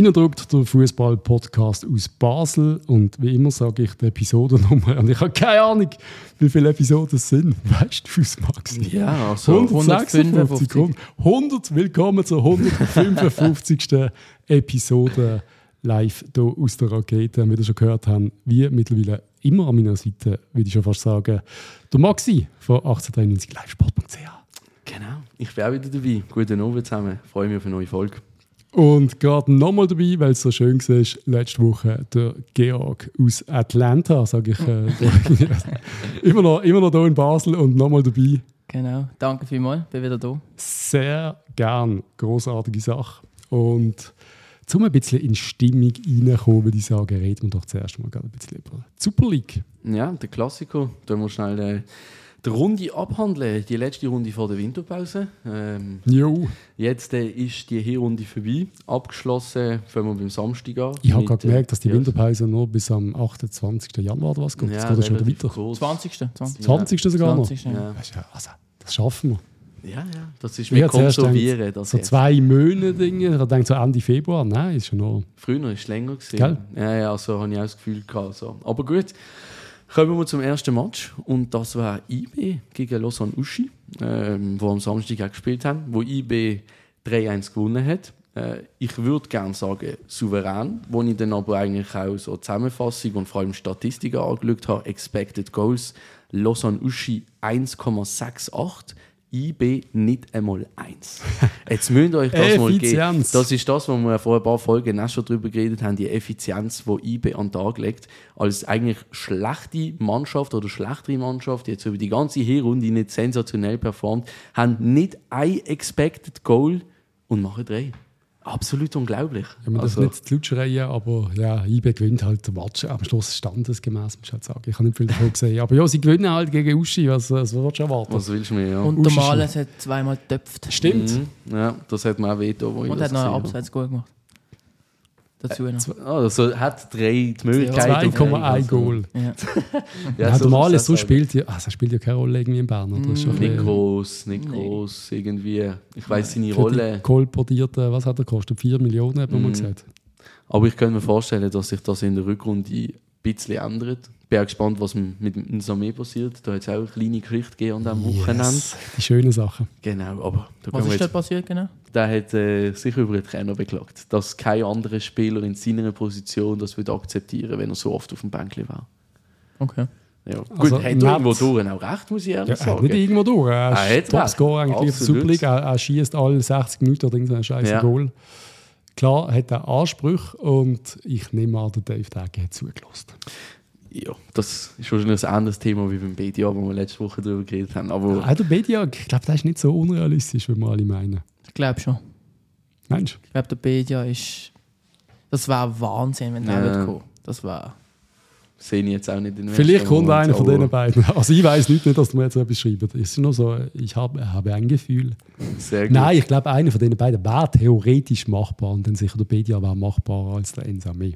Reindrückt der Fußball-Podcast aus Basel und wie immer sage ich die Episodennummer und ich habe keine Ahnung, wie viele Episoden es sind. Weißt du, Max? Ja, also 156. 100, 100 willkommen zur 155. Episode live hier aus der Rakete. Wie ihr schon gehört habt, wie mittlerweile immer an meiner Seite, würde ich schon fast sagen, der Maxi von 1893 livesport.ch. Genau, ich bin auch wieder dabei. Guten Abend zusammen. Ich freue mich auf eine neue Folge. Und gerade nochmal dabei, weil es so schön war, letzte Woche der Georg aus Atlanta, sage ich. Äh, immer, noch, immer noch hier in Basel und nochmal dabei. Genau, danke vielmals, bin wieder da. Sehr gern, großartige Sache. Und um ein bisschen in Stimmung reinzukommen, würde ich sagen, reden wir doch zuerst mal ein bisschen über die Super League. Ja, der Klassiker. Da wir schnell äh, die Runde abhandeln. Die letzte Runde vor der Winterpause. Ähm, jo. Jetzt äh, ist die Hinrunde vorbei. Abgeschlossen, fangen wir beim Samstag an. Ich habe gerade gemerkt, dass die Winterpause nur bis am 28. Januar oder was geht. Ja, das geht schon wieder weiter. kurz. 20. 20. 20. sogar 20. noch. Ja. Ja. Also, das schaffen wir. ja, ja, das ist mit Konservieren. gedacht, Das So jetzt. zwei Monate Dinge. Ich denke so Ende Februar. Nein, ist schon noch. Früher war es länger. Gewesen. Gell? Ja, ja, so habe ich auch das Gefühl gehabt. So. Aber gut, kommen wir zum ersten Match. Und das war IB gegen Lausanne Uschi, ähm, wo am Samstag auch gespielt haben, wo IB 3-1 gewonnen hat. Äh, ich würde gerne sagen, souverän, wo ich dann aber eigentlich auch so Zusammenfassung und vor allem Statistiken angeschaut habe. Expected Goals, Lausanne Uschi 1,68. IB nicht einmal 1. Jetzt müsst ihr euch das mal geben. Das ist das, wo wir vor ein paar Folgen auch schon darüber geredet haben, die Effizienz, die IB an den Tag legt. Als eigentlich schlechte Mannschaft oder schlechtere Mannschaft, die jetzt über die ganze Hinrunde nicht sensationell performt, haben nicht ein Expected Goal und machen drei. Absolut unglaublich. Ja, man darf Also, nicht zu laut schreien, aber ja, IB gewinnt halt den Match am Schluss standesgemäß, muss ich halt sagen. Ich habe nicht viel davon gesehen. Aber ja, sie gewinnen halt gegen Uschi, was, was willst du erwarten? was willst du mir, ja? Und Uschi der Males hat zweimal getöpft. Stimmt. Mhm. Ja, das hat mir auch weh getan, wo ich Und das hat noch einen. Abseits gut gemacht. Dazu noch. Also hat drei die Möglichkeit. auf 2,1 also- Goal. Ja. Ja, Ja, so ist so das spielt ja, also er spielt ja keine Rolle irgendwie in Bern. Oder? Ist ein Nicht groß, nicht Nee. groß, irgendwie. Ich weiß seine Rolle. kolportierte, was hat er gekostet? 4 Millionen, hat man mal Mhm. gesagt. Aber ich könnte mir vorstellen, dass sich das in der Rückrunde ein bisschen ändert. Ich bin auch gespannt, was mit dem Samé passiert. Da hat es auch eine kleine Geschichte gegeben an diesem Wochenende. Yes, die schönen Sachen. Genau, aber da Was ist da passiert genau? Der hat äh, sich über den Trainer beklagt, dass kein anderer Spieler in seiner Position das würde akzeptieren, wenn er so oft auf dem Bänkli war. Okay. Ja. Gut, Also, hat er irgendwo durch auch recht, muss ich Ja, ehrlich er hat sagen. nicht irgendwo durch. Er Er ist hat Topscorer eigentlich in der Absolut. Er, er schießt alle 60 Minuten oder irgendein scheiß Ja. Goal. Klar hat er Ansprüche und ich nehme an, der Dave Dagge hat zugelassen. Ja, das ist wahrscheinlich ein anderes Thema wie beim BDA, wo wir letzte Woche darüber geredet haben. Aber Auch der Bedia, ich glaube, das ist nicht so unrealistisch, wie wir alle meinen. Ich glaube schon. Meinst du? Ich glaube, der Bedia ist. Das war Wahnsinn, wenn der Ja. würde kommen. Das war. sehe ich jetzt auch nicht in den Vielleicht kommt einer von denen beiden. Also ich weiß nicht, nicht, dass du mir jetzt etwas schreiben. Es ist nur so, ich habe, habe ein Gefühl. Sehr gut. Nein, ich glaube, einer von denen beiden wäre theoretisch machbar und dann sicher der Bedia wäre machbarer als der Ensame.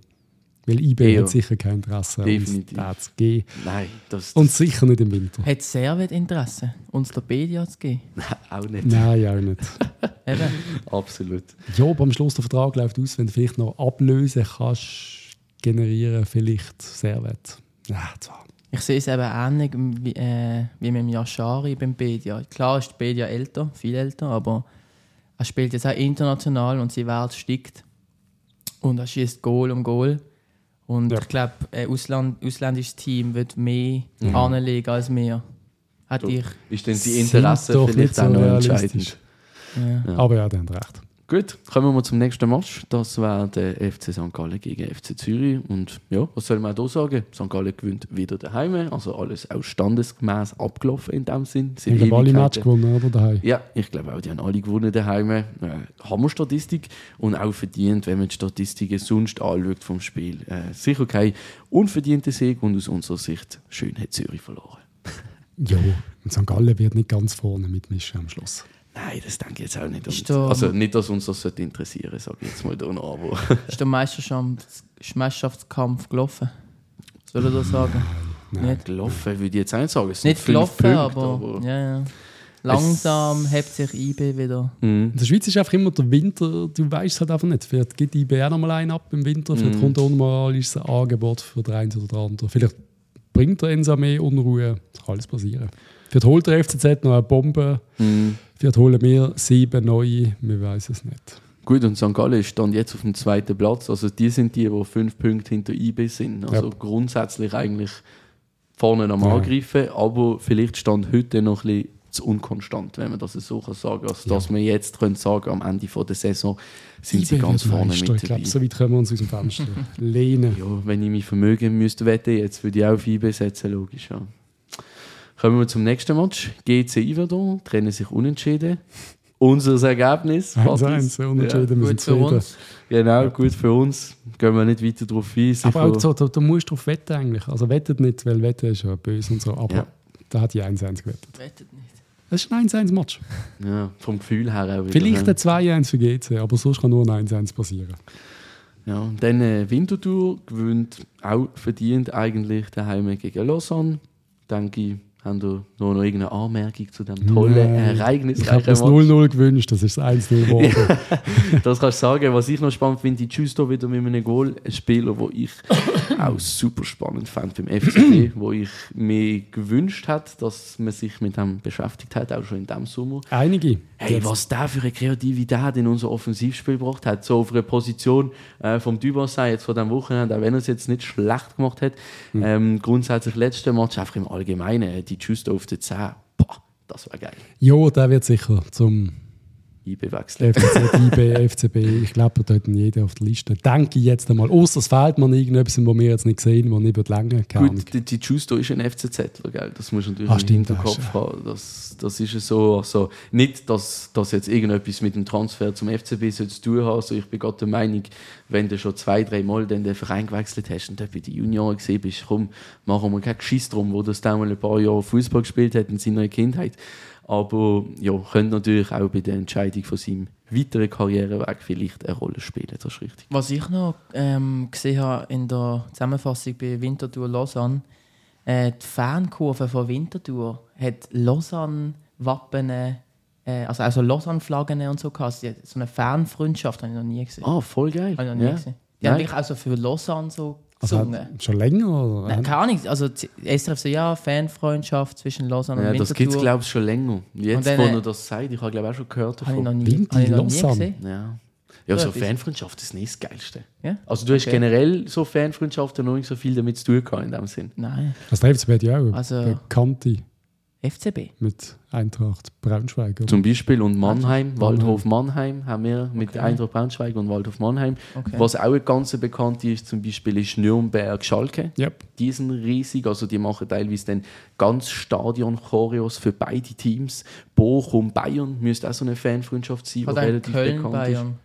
Weil IB Ja. hat sicher kein Interesse, uns Definitiv. da zu geben. Nein, das, Und sicher nicht im Winter. Hat Servet Interesse, uns der Bedia zu geben? auch nicht. Nein, auch nicht. Eben. Absolut. Ja, aber am Schluss der Vertrag läuft aus, wenn du vielleicht noch Ablöse kannst generieren, vielleicht Servet. Ja, zwar. Ich sehe es eben ähnlich wie, äh, wie mit dem Yashari beim Bedia. Klar ist der Bedia älter, viel älter, aber er spielt jetzt auch international und sein Wert steigt. Und er schießt Goal um Goal. Und Ja. ich glaube, ein Ausland, ausländisches Team wird mehr Mhm. anlegen als. Hat So. ich. Ist denn die Interesse vielleicht auch noch entscheidend? Ja. Ja. Aber ja, der hat recht. Gut, kommen wir zum nächsten Match. Das war der FC St. Gallen gegen FC Zürich. Und ja, was soll man da sagen? St. Gallen gewinnt wieder daheim. Also alles auch standesgemäß abgelaufen in dem Sinn. Ich habe alle Match gewonnen, oder? Daheim. Ja, ich glaube auch, die haben alle gewonnen daheim. Äh, Hammer-Statistik und auch verdient, wenn man die Statistiken sonst anschaut vom Spiel. Äh, sicher kein unverdienter Sieg und aus unserer Sicht schön hat Zürich verloren. Ja, und St. Gallen wird nicht ganz vorne mitmischen am Schluss. Nein, das denke ich jetzt auch nicht. Ist Und, da- also nicht, dass uns das sollte interessieren sage ich jetzt mal da noch. Aber Ist der Meisterschafts- Meisterschaftskampf gelaufen? Soll ich das sagen? Nein. Nicht, gelaufen würde ich jetzt auch nicht sagen. Es nicht gelaufen, Punkte, aber, Ja, ja. Langsam hebt sich IB wieder. Mhm. In der Schweiz ist einfach immer der Winter, du weißt es halt einfach nicht. Vielleicht gibt die IB auch nochmal einen ab im Winter, vielleicht Mhm. kommt auch nochmal ein Angebot für den einen oder den anderen. Vielleicht bringt der Ensa mehr Unruhe, das kann alles passieren. Vielleicht holt der FCZ noch eine Bombe, Mhm. vielleicht holen wir sieben neue, wir wissen es nicht. Gut, und St. Gallen stand jetzt auf dem zweiten Platz. Also die sind die, die fünf Punkte hinter IB sind. Also Ja. grundsätzlich eigentlich vorne am Ja. Angreifen, aber vielleicht stand heute noch ein bisschen zu unkonstant, wenn man das so kann sagen Also, dass wir jetzt können sagen am Ende von der Saison sind sie IB ganz wird vorne Meister. mit Ich dabei. glaube, so weit können wir uns aus dem Fenster lehnen. Ja, wenn ich mein Vermögen müsste wetten, jetzt würde ich auch auf IB setzen, logisch. Ja. Kommen wir zum nächsten Match. GC Iverdon trennen sich unentschieden. Unser Ergebnis. 1-1, Ja. unentschieden, wir Gut für uns. Genau, gut für uns. Gehen wir nicht weiter darauf ein. Aber auch Sicher- so, da, da musst du drauf wetten eigentlich. Also wettet nicht, weil Wetten ist ja böse und so, aber Ja. da hat die 1-1 gewettet. Wettet nicht. Das ist ein 1-1-Match. ja, vom Gefühl her auch wieder. Vielleicht ja. ein 2-1 für GC, aber sonst kann nur ein 1-1 passieren. Ja, und dann äh, Winterthur gewinnt auch verdient eigentlich daheim gegen Lausanne. Denke ich, haben da noch, noch irgendeine Anmerkung zu dem tollen Nein. Ereignis. Ich habe das 0-0 gewünscht, das ist das 1-0 geworden. Das kannst du sagen. Was ich noch spannend finde, die Justo wieder mit einem Goal. Ein Spieler, den ich auch super spannend fand beim FCB, wo ich mir gewünscht hätte, dass man sich mit dem beschäftigt hat, auch schon in diesem Sommer. Einige. Hey, was der für eine Kreativität in unser Offensivspiel gebracht hat. So auf einer Position äh, vom Dubassin jetzt von diesem Wochenende, auch wenn er es jetzt nicht schlecht gemacht hat. Hm. Ähm, grundsätzlich letzte Match, einfach im Allgemeinen, die Justo auf der 10. Boah, das war geil. Ja, der wird sicher zum IB wechseln. FCZ, IB, FCB. Ich glaube, da hat jeder auf der Liste. Denke ich jetzt einmal. Außer es fehlt mir irgendetwas, was wir jetzt nicht sehen, was nicht länger kann. Gut, die, die Justo ist ein FCZler, gell? Das musst du natürlich Ah, im stimmt, Hinterkopf das ist- haben. Das, das ist ja so. Also, nicht, dass das jetzt irgendetwas mit dem Transfer zum FCB zu tun hat. Also ich bin gerade der Meinung, wenn du schon zwei, drei Mal dann den Verein gewechselt hast und dort bei den Junioren gesehen bist, komm, machen wir keinen Geschiss drum, wo das damals ein paar Jahre Fußball gespielt hat in seiner Kindheit. Aber ja, könnte natürlich auch bei der Entscheidung von seinem weiteren Karriereweg vielleicht eine Rolle spielen. Das ist richtig. Was ich noch ähm, gesehen habe in der Zusammenfassung bei Winterthur Lausanne, äh, die Fankurve von Winterthur hat Lausanne-Wappen, äh, also, also Lausanne-Flaggen und so gehabt. So eine Fanfreundschaft habe ich noch nie gesehen. Ah, voll geil. Habe ich noch nie Ja. gesehen. Die haben Nein. wirklich auch so für Lausanne so also, hat- schon länger? Oder? Nein, keine Ahnung. Also die SRF so, ja, Fanfreundschaft zwischen Lausanne Ja, und das gibt es, glaube ich, schon länger. Jetzt, dann, wo äh, er das sagt, ich habe glaube auch schon gehört Habe ich noch davon. nie, Winter, habe ich noch nie Lausanne. gesehen. Ja. Ja, so etwas. Fanfreundschaft ist nicht das Geilste. Ja? Also du hast Okay. generell so Fanfreundschaften noch nicht so viel damit zu tun gehabt in dem Sinn. Nein, Also der FCB hat ja auch Also- Bekannte FCB. mit Eintracht Braunschweig. Oder? Zum Beispiel und Mannheim, Mannheim. Waldhof Mannheim haben wir mit Okay. Eintracht Braunschweig und Waldhof Mannheim. Okay. Was auch eine ganz bekannte ist, zum Beispiel ist Nürnberg-Schalke. Yep. Die sind riesig, also die machen teilweise dann ganz Stadion-Choreos für beide Teams. Bochum, Bayern müsste auch so eine Fanfreundschaft sein, die Oder relativ Köln, bekannt Bayern.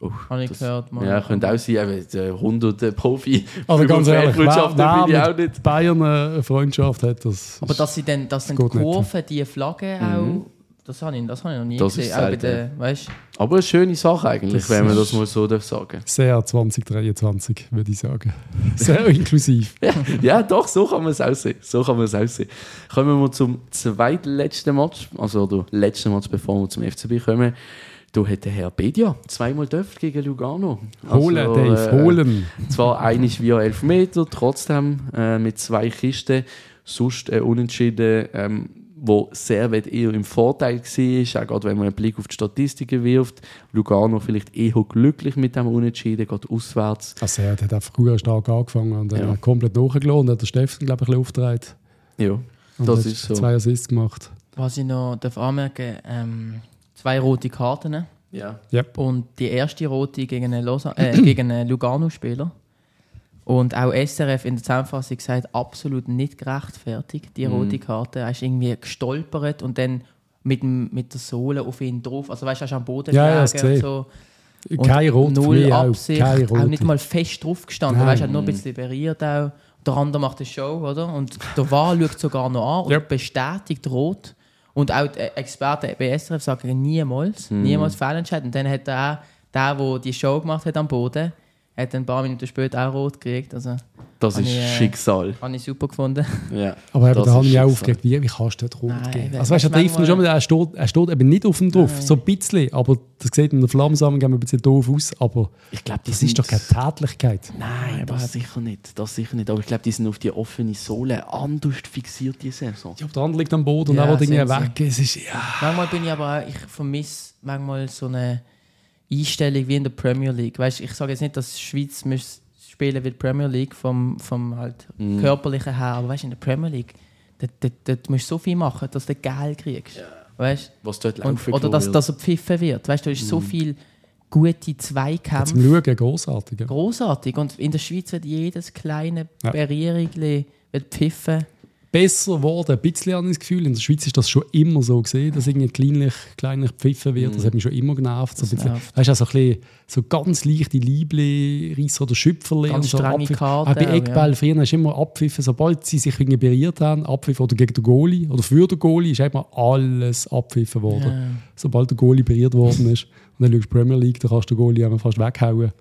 Oh, Habe ich das- gehört. Mal. Ja, könnte auch sein, aber der 100 Profi. Aber ganz ehrlich, wer, wer bin ich auch nicht. Bayern eine Freundschaft hat, das Aber ist- dass sie dann, dass dann die nicht. Kurven, die Flagge auch, das habe ich, das habe ich noch nie Mhm. Das ist gesehen. Auch der, weißt, Aber eine schöne Sache eigentlich, Das wenn man das mal so darf sagen sehr 2023, würde ich sagen. Sehr inklusiv. ja, ja, doch, so kann man es aussehen. So kann man es aussehen. Kommen wir zum zweitletzten Match, also der letzte Match, bevor wir zum FCB kommen. Da hat der Herr Bedia zweimal dürft gegen Lugano. Holen, Also, Dave, äh, holen. Zwar einig via Elfmeter, trotzdem äh, mit zwei Kisten. Sonst äh, unentschieden, ähm, wo Servet eher im Vorteil war, auch gerade wenn man einen Blick auf die Statistiken wirft. Lugano vielleicht eher glücklich mit dem Unentschieden, gerade auswärts. Also er hat einfach früher stark angefangen und dann Ja. komplett nachgelassen und hat der Steffen, glaube ich, ein bisschen aufgetragen. Ja, Und das hat ist so. zwei Assists gemacht. was ich noch darf anmerken ähm, zwei rote Karten. Ja. Und die erste rote gegen einen, äh, gegen einen Lugano-Spieler. Und auch SRF in der Zusammenfassung gesagt, absolut nicht gerechtfertigt, die Mhm. rote Karte. Er ist irgendwie gestolpert und dann mit, dem, mit der Sohle auf ihn drauf. Also weißt du, er ist am Boden Ja, ja, gelegen gesehen. und so. Und Kein Rot für null auch. Absicht, auch Rot. nicht mal fest drauf gestanden. Weißt, er hat nur ein bisschen berührt auch. Der andere macht eine Show, oder? Und der Wahl schaut sogar noch an und Ja. bestätigt rot. Und auch die Experten bei SRF sagen niemals, Hm. niemals Fehlentscheid. Und dann hat er auch, der, der die Show gemacht hat am Boden, hat ein paar Minuten später auch rot gekriegt. Also Das ist ich, äh, Schicksal. habe ich super gefunden. Ja. Aber eben, Das da habe ich mich auch aufgeregt, wie, wie kannst du dort rot Nein, geben? Also weißt du, er trifft ihn manchmal- schon, er steht, er steht eben nicht auf dem drauf, Nein. so ein bisschen, aber das sieht in der Flammensammlung ein bisschen doof aus, aber Ich glaube, die das sind ist doch keine Tätlichkeit. Nein, das sicher nicht. Das sicher nicht. Aber ich glaube, die sind auf die offene Sohle anders fixiert die Saison. Ja, der andere liegt am Boden und Ja, er will irgendwie sind sie. weg. Es ist, ja. Manchmal bin ich aber auch, ich vermisse manchmal so eine Einstellung wie in der Premier League. Weißt, ich sage jetzt nicht, dass die Schweiz muss spielen wie die Premier League vom, vom halt Mhm. körperlichen her, aber weißt, in der Premier League, dort, dort, dort musst du so viel machen, dass du Geld kriegst. Weißt? Was dort Und, oder dass, dass er pfeifen wird. Weißt, du hast so viel gute Zweikämpfe. Zum Schauen, grossartig. ja. Großartig. Und in der Schweiz wird jedes kleine Ja. Berührung wird pfiffen. Besser geworden, ein bisschen habe ich das Gefühl. In der Schweiz ist das schon immer so gesehen, dass irgendwie kleinlich, kleinlich gepfiffen wird. Das hat mich schon immer genervt. So, ein bisschen, weißt du, also ein bisschen, so ganz leichte Liebli, Reisser oder Schüpferli. Ganz und so strenge. Karten Auch bei Eckball früher hast du immer abpfiffen, sobald sie sich irgendwie berührt haben, abpfiffen oder gegen den Goalie oder für den Goalie, ist immer alles abpfiffen worden. Ja. Sobald der Goalie berührt worden ist. Und dann schaust du Premier League, dann kannst du den Goalie fast weghauen.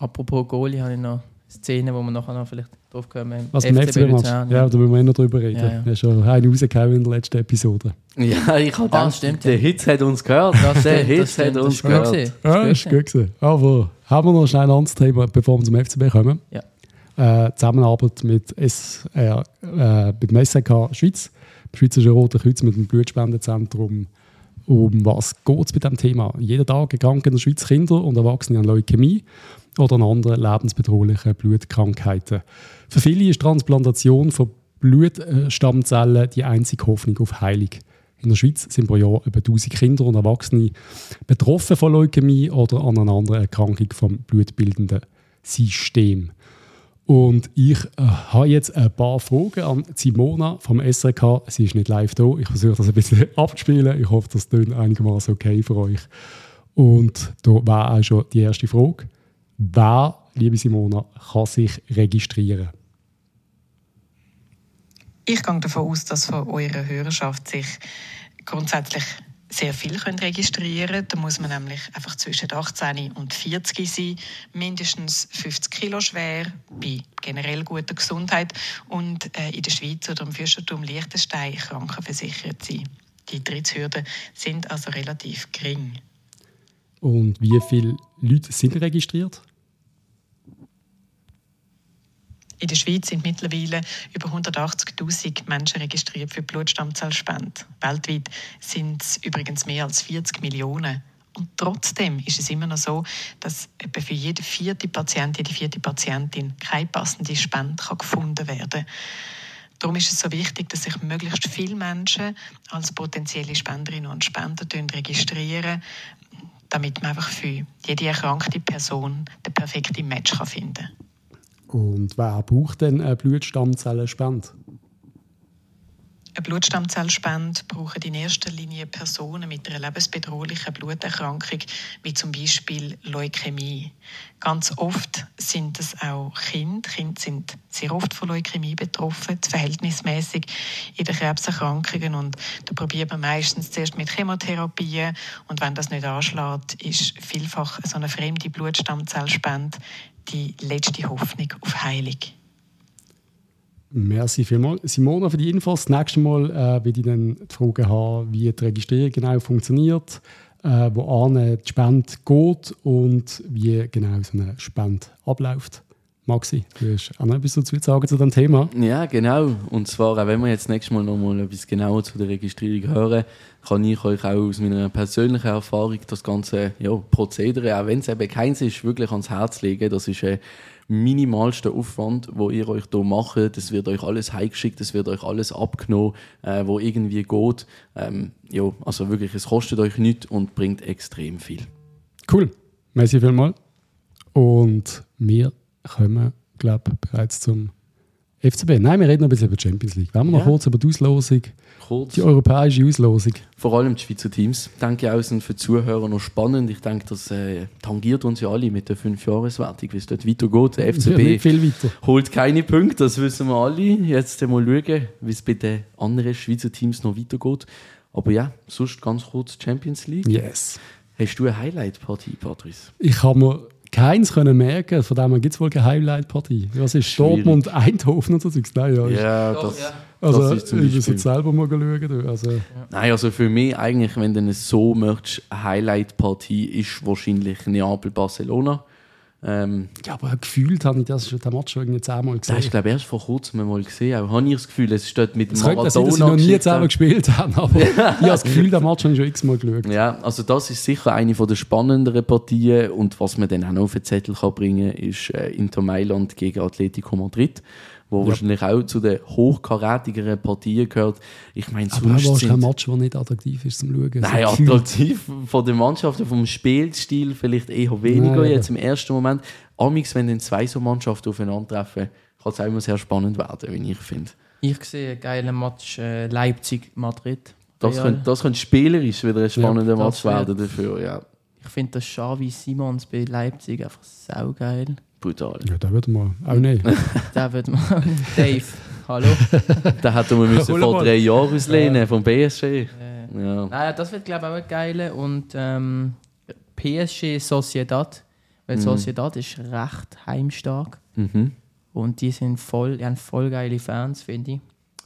Apropos Goalie, habe ich noch Szenen, wo wir nachher noch vielleicht drauf kommen. Was FCB machst. Luzern, Ja, da müssen wir eh noch drüber reden. Ja, ja. Ja, schon einen rausgehauen in der letzten Episode. Ja, ich habe Ah, gedacht, stimmt, der ja. Hitz hat uns gehört. Das der das Hitz hat das uns gehört. gewesen. Ja, Das ist gut gewesen. Aber haben wir noch schnell ein anderes Thema, bevor wir zum FCB kommen? Ja. Äh, Zusammenarbeit mit, SR, äh, mit dem SRK Schweiz, dem Schweizerische Rote Kreuz, mit dem Blutspendezentrum. Um was geht es bei diesem Thema? Jeden Tag erkranken in der Schweiz Kinder und Erwachsene an Leukämie oder an anderen lebensbedrohlichen Blutkrankheiten. Für viele ist Transplantation von Blutstammzellen die einzige Hoffnung auf Heilung. In der Schweiz sind pro Jahr etwa 1000 Kinder und Erwachsene betroffen von Leukämie oder an einer anderen Erkrankung vom blutbildenden System. Und ich äh, habe jetzt ein paar Fragen an Simona vom SRK. Sie ist nicht live da. Ich versuche das ein bisschen abzuspielen. Ich hoffe, das klingt einigermaßen okay für euch. Und da war auch schon die erste Frage. Wer, liebe Simona, kann sich registrieren? Ich gehe davon aus, dass von eurer Hörerschaft sich grundsätzlich sehr viel können registrieren können. Da muss man nämlich einfach zwischen 18 und 40 sein, mindestens 50 Kilo schwer, bei generell guter Gesundheit und äh, in der Schweiz oder im Fürstentum Liechtenstein krankenversichert sein. Die Eintrittshürden sind also relativ gering. Und wie viele Leute sind registriert? In der Schweiz sind mittlerweile über 180.000 Menschen registriert für Blutstammzellspende. Weltweit sind es übrigens mehr als 40 Millionen. Und trotzdem ist es immer noch so, dass etwa für jede vierte Patient, jede vierte Patientin keine passende Spende kann gefunden werden kann. Darum ist es so wichtig, dass sich möglichst viele Menschen als potenzielle Spenderinnen und Spender registrieren, damit man einfach für jede erkrankte Person den perfekten Match finden kann. Und wer braucht denn eine Blutstammzellenspende? Eine Blutstammzellspende brauchen in erster Linie Personen mit einer lebensbedrohlichen Bluterkrankung, wie zum Beispiel Leukämie. Ganz oft sind es auch Kinder. Kinder sind sehr oft von Leukämie betroffen, verhältnismäßig in den Krebserkrankungen. Und da probiert man meistens zuerst mit Chemotherapie. Und wenn das nicht anschlägt, ist vielfach so eine fremde Blutstammzellspende die letzte Hoffnung auf Heilung. Merci vielmals. Simona für die Infos. Das nächste Mal äh, werde ich dann die Frage haben, wie die Registrierung genau funktioniert, äh, wo an die Spende geht und wie genau so eine Spende abläuft. Maxi, du hast auch noch etwas dazu zu sagen zu diesem Thema. Ja, genau. Und zwar, auch wenn wir jetzt nächstes Mal noch mal etwas genauer zu der Registrierung hören, kann ich euch auch aus meiner persönlichen Erfahrung das ganze ja, Prozedere, auch wenn es eben keins ist, wirklich ans Herz legen. Das ist ein minimalster Aufwand, wo ihr euch hier macht. Es wird euch alles heimgeschickt, es wird euch alles abgenommen, äh, wo irgendwie geht. Ähm, ja, also wirklich, es kostet euch nichts und bringt extrem viel. Cool. Merci vielmals. Und wir kommen, glaube ich, bereits zum FCB. Nein, wir reden noch ein bisschen über die Champions League. Wollen wir noch Ja. kurz über die Auslosung, Kurz. die europäische Auslosung. Vor allem die Schweizer Teams. Ich denke auch, sind für die Zuhörer noch spannend. Ich denke, das äh, tangiert uns ja alle mit der 5-Jahres-Wertung, wie es dort weitergeht. Der Ja, FCB viel weiter. holt keine Punkte, das wissen wir alle. Jetzt mal schauen, wie es bei den anderen Schweizer Teams noch weitergeht. Aber ja, sonst ganz kurz Champions League. Yes. Hast du eine Highlight-Partie, Patrice? Ich habe mir keins können merken. Von dem gibt es wohl keine Highlight-Partie. Was ist Schwierig. Dortmund, Eindhoven oder so? Nein, ja. ist- Ja, Doch, das, ja. Also, das ist zum ich muss Beispiel. jetzt selber mal schauen. du. Also, Nein, also für mich eigentlich, wenn du es so möchtest, eine Highlight-Partie ist wahrscheinlich Neapel-Barcelona. Ähm, ja, aber gefühlt habe ich das schon, den Match schon irgendwie zehnmal das hast gesehen. du, glaube ich, erst vor kurzem mal gesehen. Auch habe ich das Gefühl, es steht mit Es könnte sein, dass Maradona noch nie zusammen gespielt haben, aber ich habe das Gefühl, den Match habe ich schon x-mal geschaut. Ja, also das ist sicher eine der spannenderen Partien und was man dann auch noch auf den Zettel kann bringen ist äh, Inter Mailand gegen Atletico Madrid, wo Ja. wahrscheinlich auch zu den hochkarätigeren Partien gehört. Ich meine, Aber auch sonst ist kein sind Match, der nicht attraktiv ist zum Schauen. Nein, So attraktiv von den Mannschaften, vom Spielstil vielleicht eher weniger Nein, jetzt im ersten Moment. Amix, wenn dann zwei so Mannschaften aufeinandertreffen, kann es auch immer sehr spannend werden, wie ich finde. Ich sehe einen geilen Match äh, Leipzig-Madrid. Das könnte, das könnte spielerisch wieder ein spannender Ja, Match werden dafür, ja. Ich finde das Xavi Simons bei Leipzig einfach saugeil. Brutal. Ja, da würde man auch nicht. Der wird man. Dave, hallo. Da hätten wir müssen vor drei Jahren auslehnen vom BSC. Äh, Ja. Nein, das wird, glaube ich, auch geiler. Und ähm, PSG Sociedad. Weil Mhm. Sociedad ist recht heimstark. Mhm. Und die sind voll, die haben voll geile Fans, finde ich.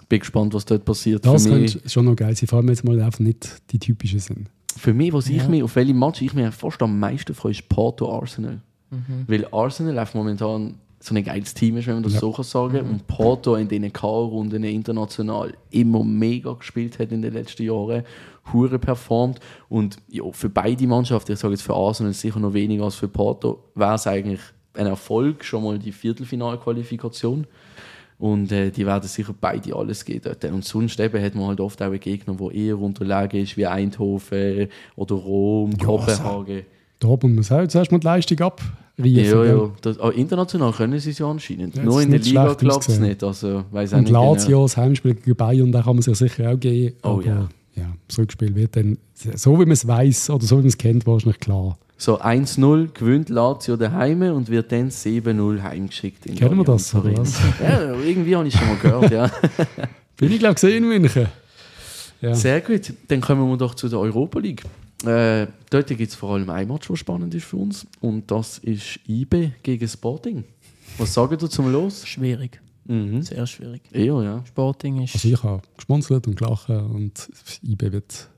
Bin gespannt, was dort passiert. Das mich, könnte schon noch geil sein, vor allem es mal einfach nicht die typischen sind. für mich, was ich Ja. mir, auf welche Match ich mir fast am meisten freue, ist Porto Arsenal. Weil Arsenal einfach momentan so ein geiles Team ist, wenn man das Ja. so kann sagen Und Porto in den K.O.-Runden international immer mega gespielt hat in den letzten Jahren, hure performt. Und ja, für beide Mannschaften, ich sage jetzt für Arsenal sicher noch weniger als für Porto, wäre es eigentlich ein Erfolg, schon mal die Viertelfinalqualifikation. Und äh, die werden sicher beide alles geben dort. Und sonst eben hat man halt oft auch einen Gegner, der eher unterlegen ist, wie Eindhoven oder Rom, Ja, Da muss man sagen, zuerst mal die Leistung abriefen. Ja, ja. Das, aber international können sie es ja anscheinend. Ja, Nur es in der Liga klappt es nicht. Also, weiss Und genau. Lazio, das Heimspiel gegen Bayern, da kann man sich sicher auch geben. Oh ja. ja. Das Rückspiel wird dann, so wie man es weiß oder so wie man es kennt, wahrscheinlich klar. So 1-0 gewinnt Lazio daheim und wird dann 7-0 heimgeschickt. in Kennen wir das, oder was? Ja, irgendwie habe ich schon mal gehört, ja. Bin ich, glaube ich, gesehen in München. Ja. Sehr gut, dann kommen wir doch zu der Europa League. Äh, dort gibt es vor allem ein Match, das spannend ist für uns. Und das ist IB gegen Sporting. Was sagen du zum Los? Schwierig. Mhm. Sehr schwierig. Eher, ja. Sporting ist. Also ich habe geschmunzelt und gelacht und IB wird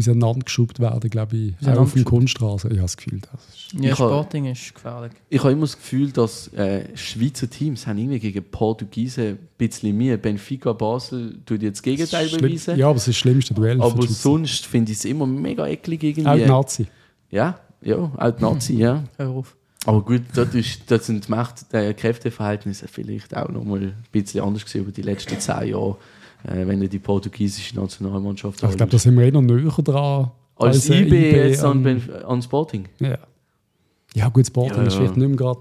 auseinandergeschobt werden, glaube ich, auch auf dem Auseinandergeschoben? Kunststraße. Ich habe das Gefühl, das ist ja, Ich ha- Sporting ist gefährlich. Ich habe immer das Gefühl, dass äh, Schweizer Teams haben irgendwie gegen Portugiesen ein bisschen mehr. Benfica Basel tut jetzt das Gegenteil schlimm. beweisen. Ja, aber es ist das schlimmste Duell. aber sonst finde ich es immer mega eklig Auch die. Nazi. Ja, ja, auch die Nazi, ja. Hör auf. Aber gut, dort, ist, dort sind die Macht, die Kräfteverhältnisse vielleicht auch noch mal ein bisschen anders gewesen über die letzten zehn Jahre, äh, wenn du die portugiesische Nationalmannschaft Ich glaube, da sind wir eh noch näher dran. als äh, IB, jetzt an, an- an Sporting. Ja. Ja, gut, Sporting Ja, ist ja. vielleicht nicht mehr gerade.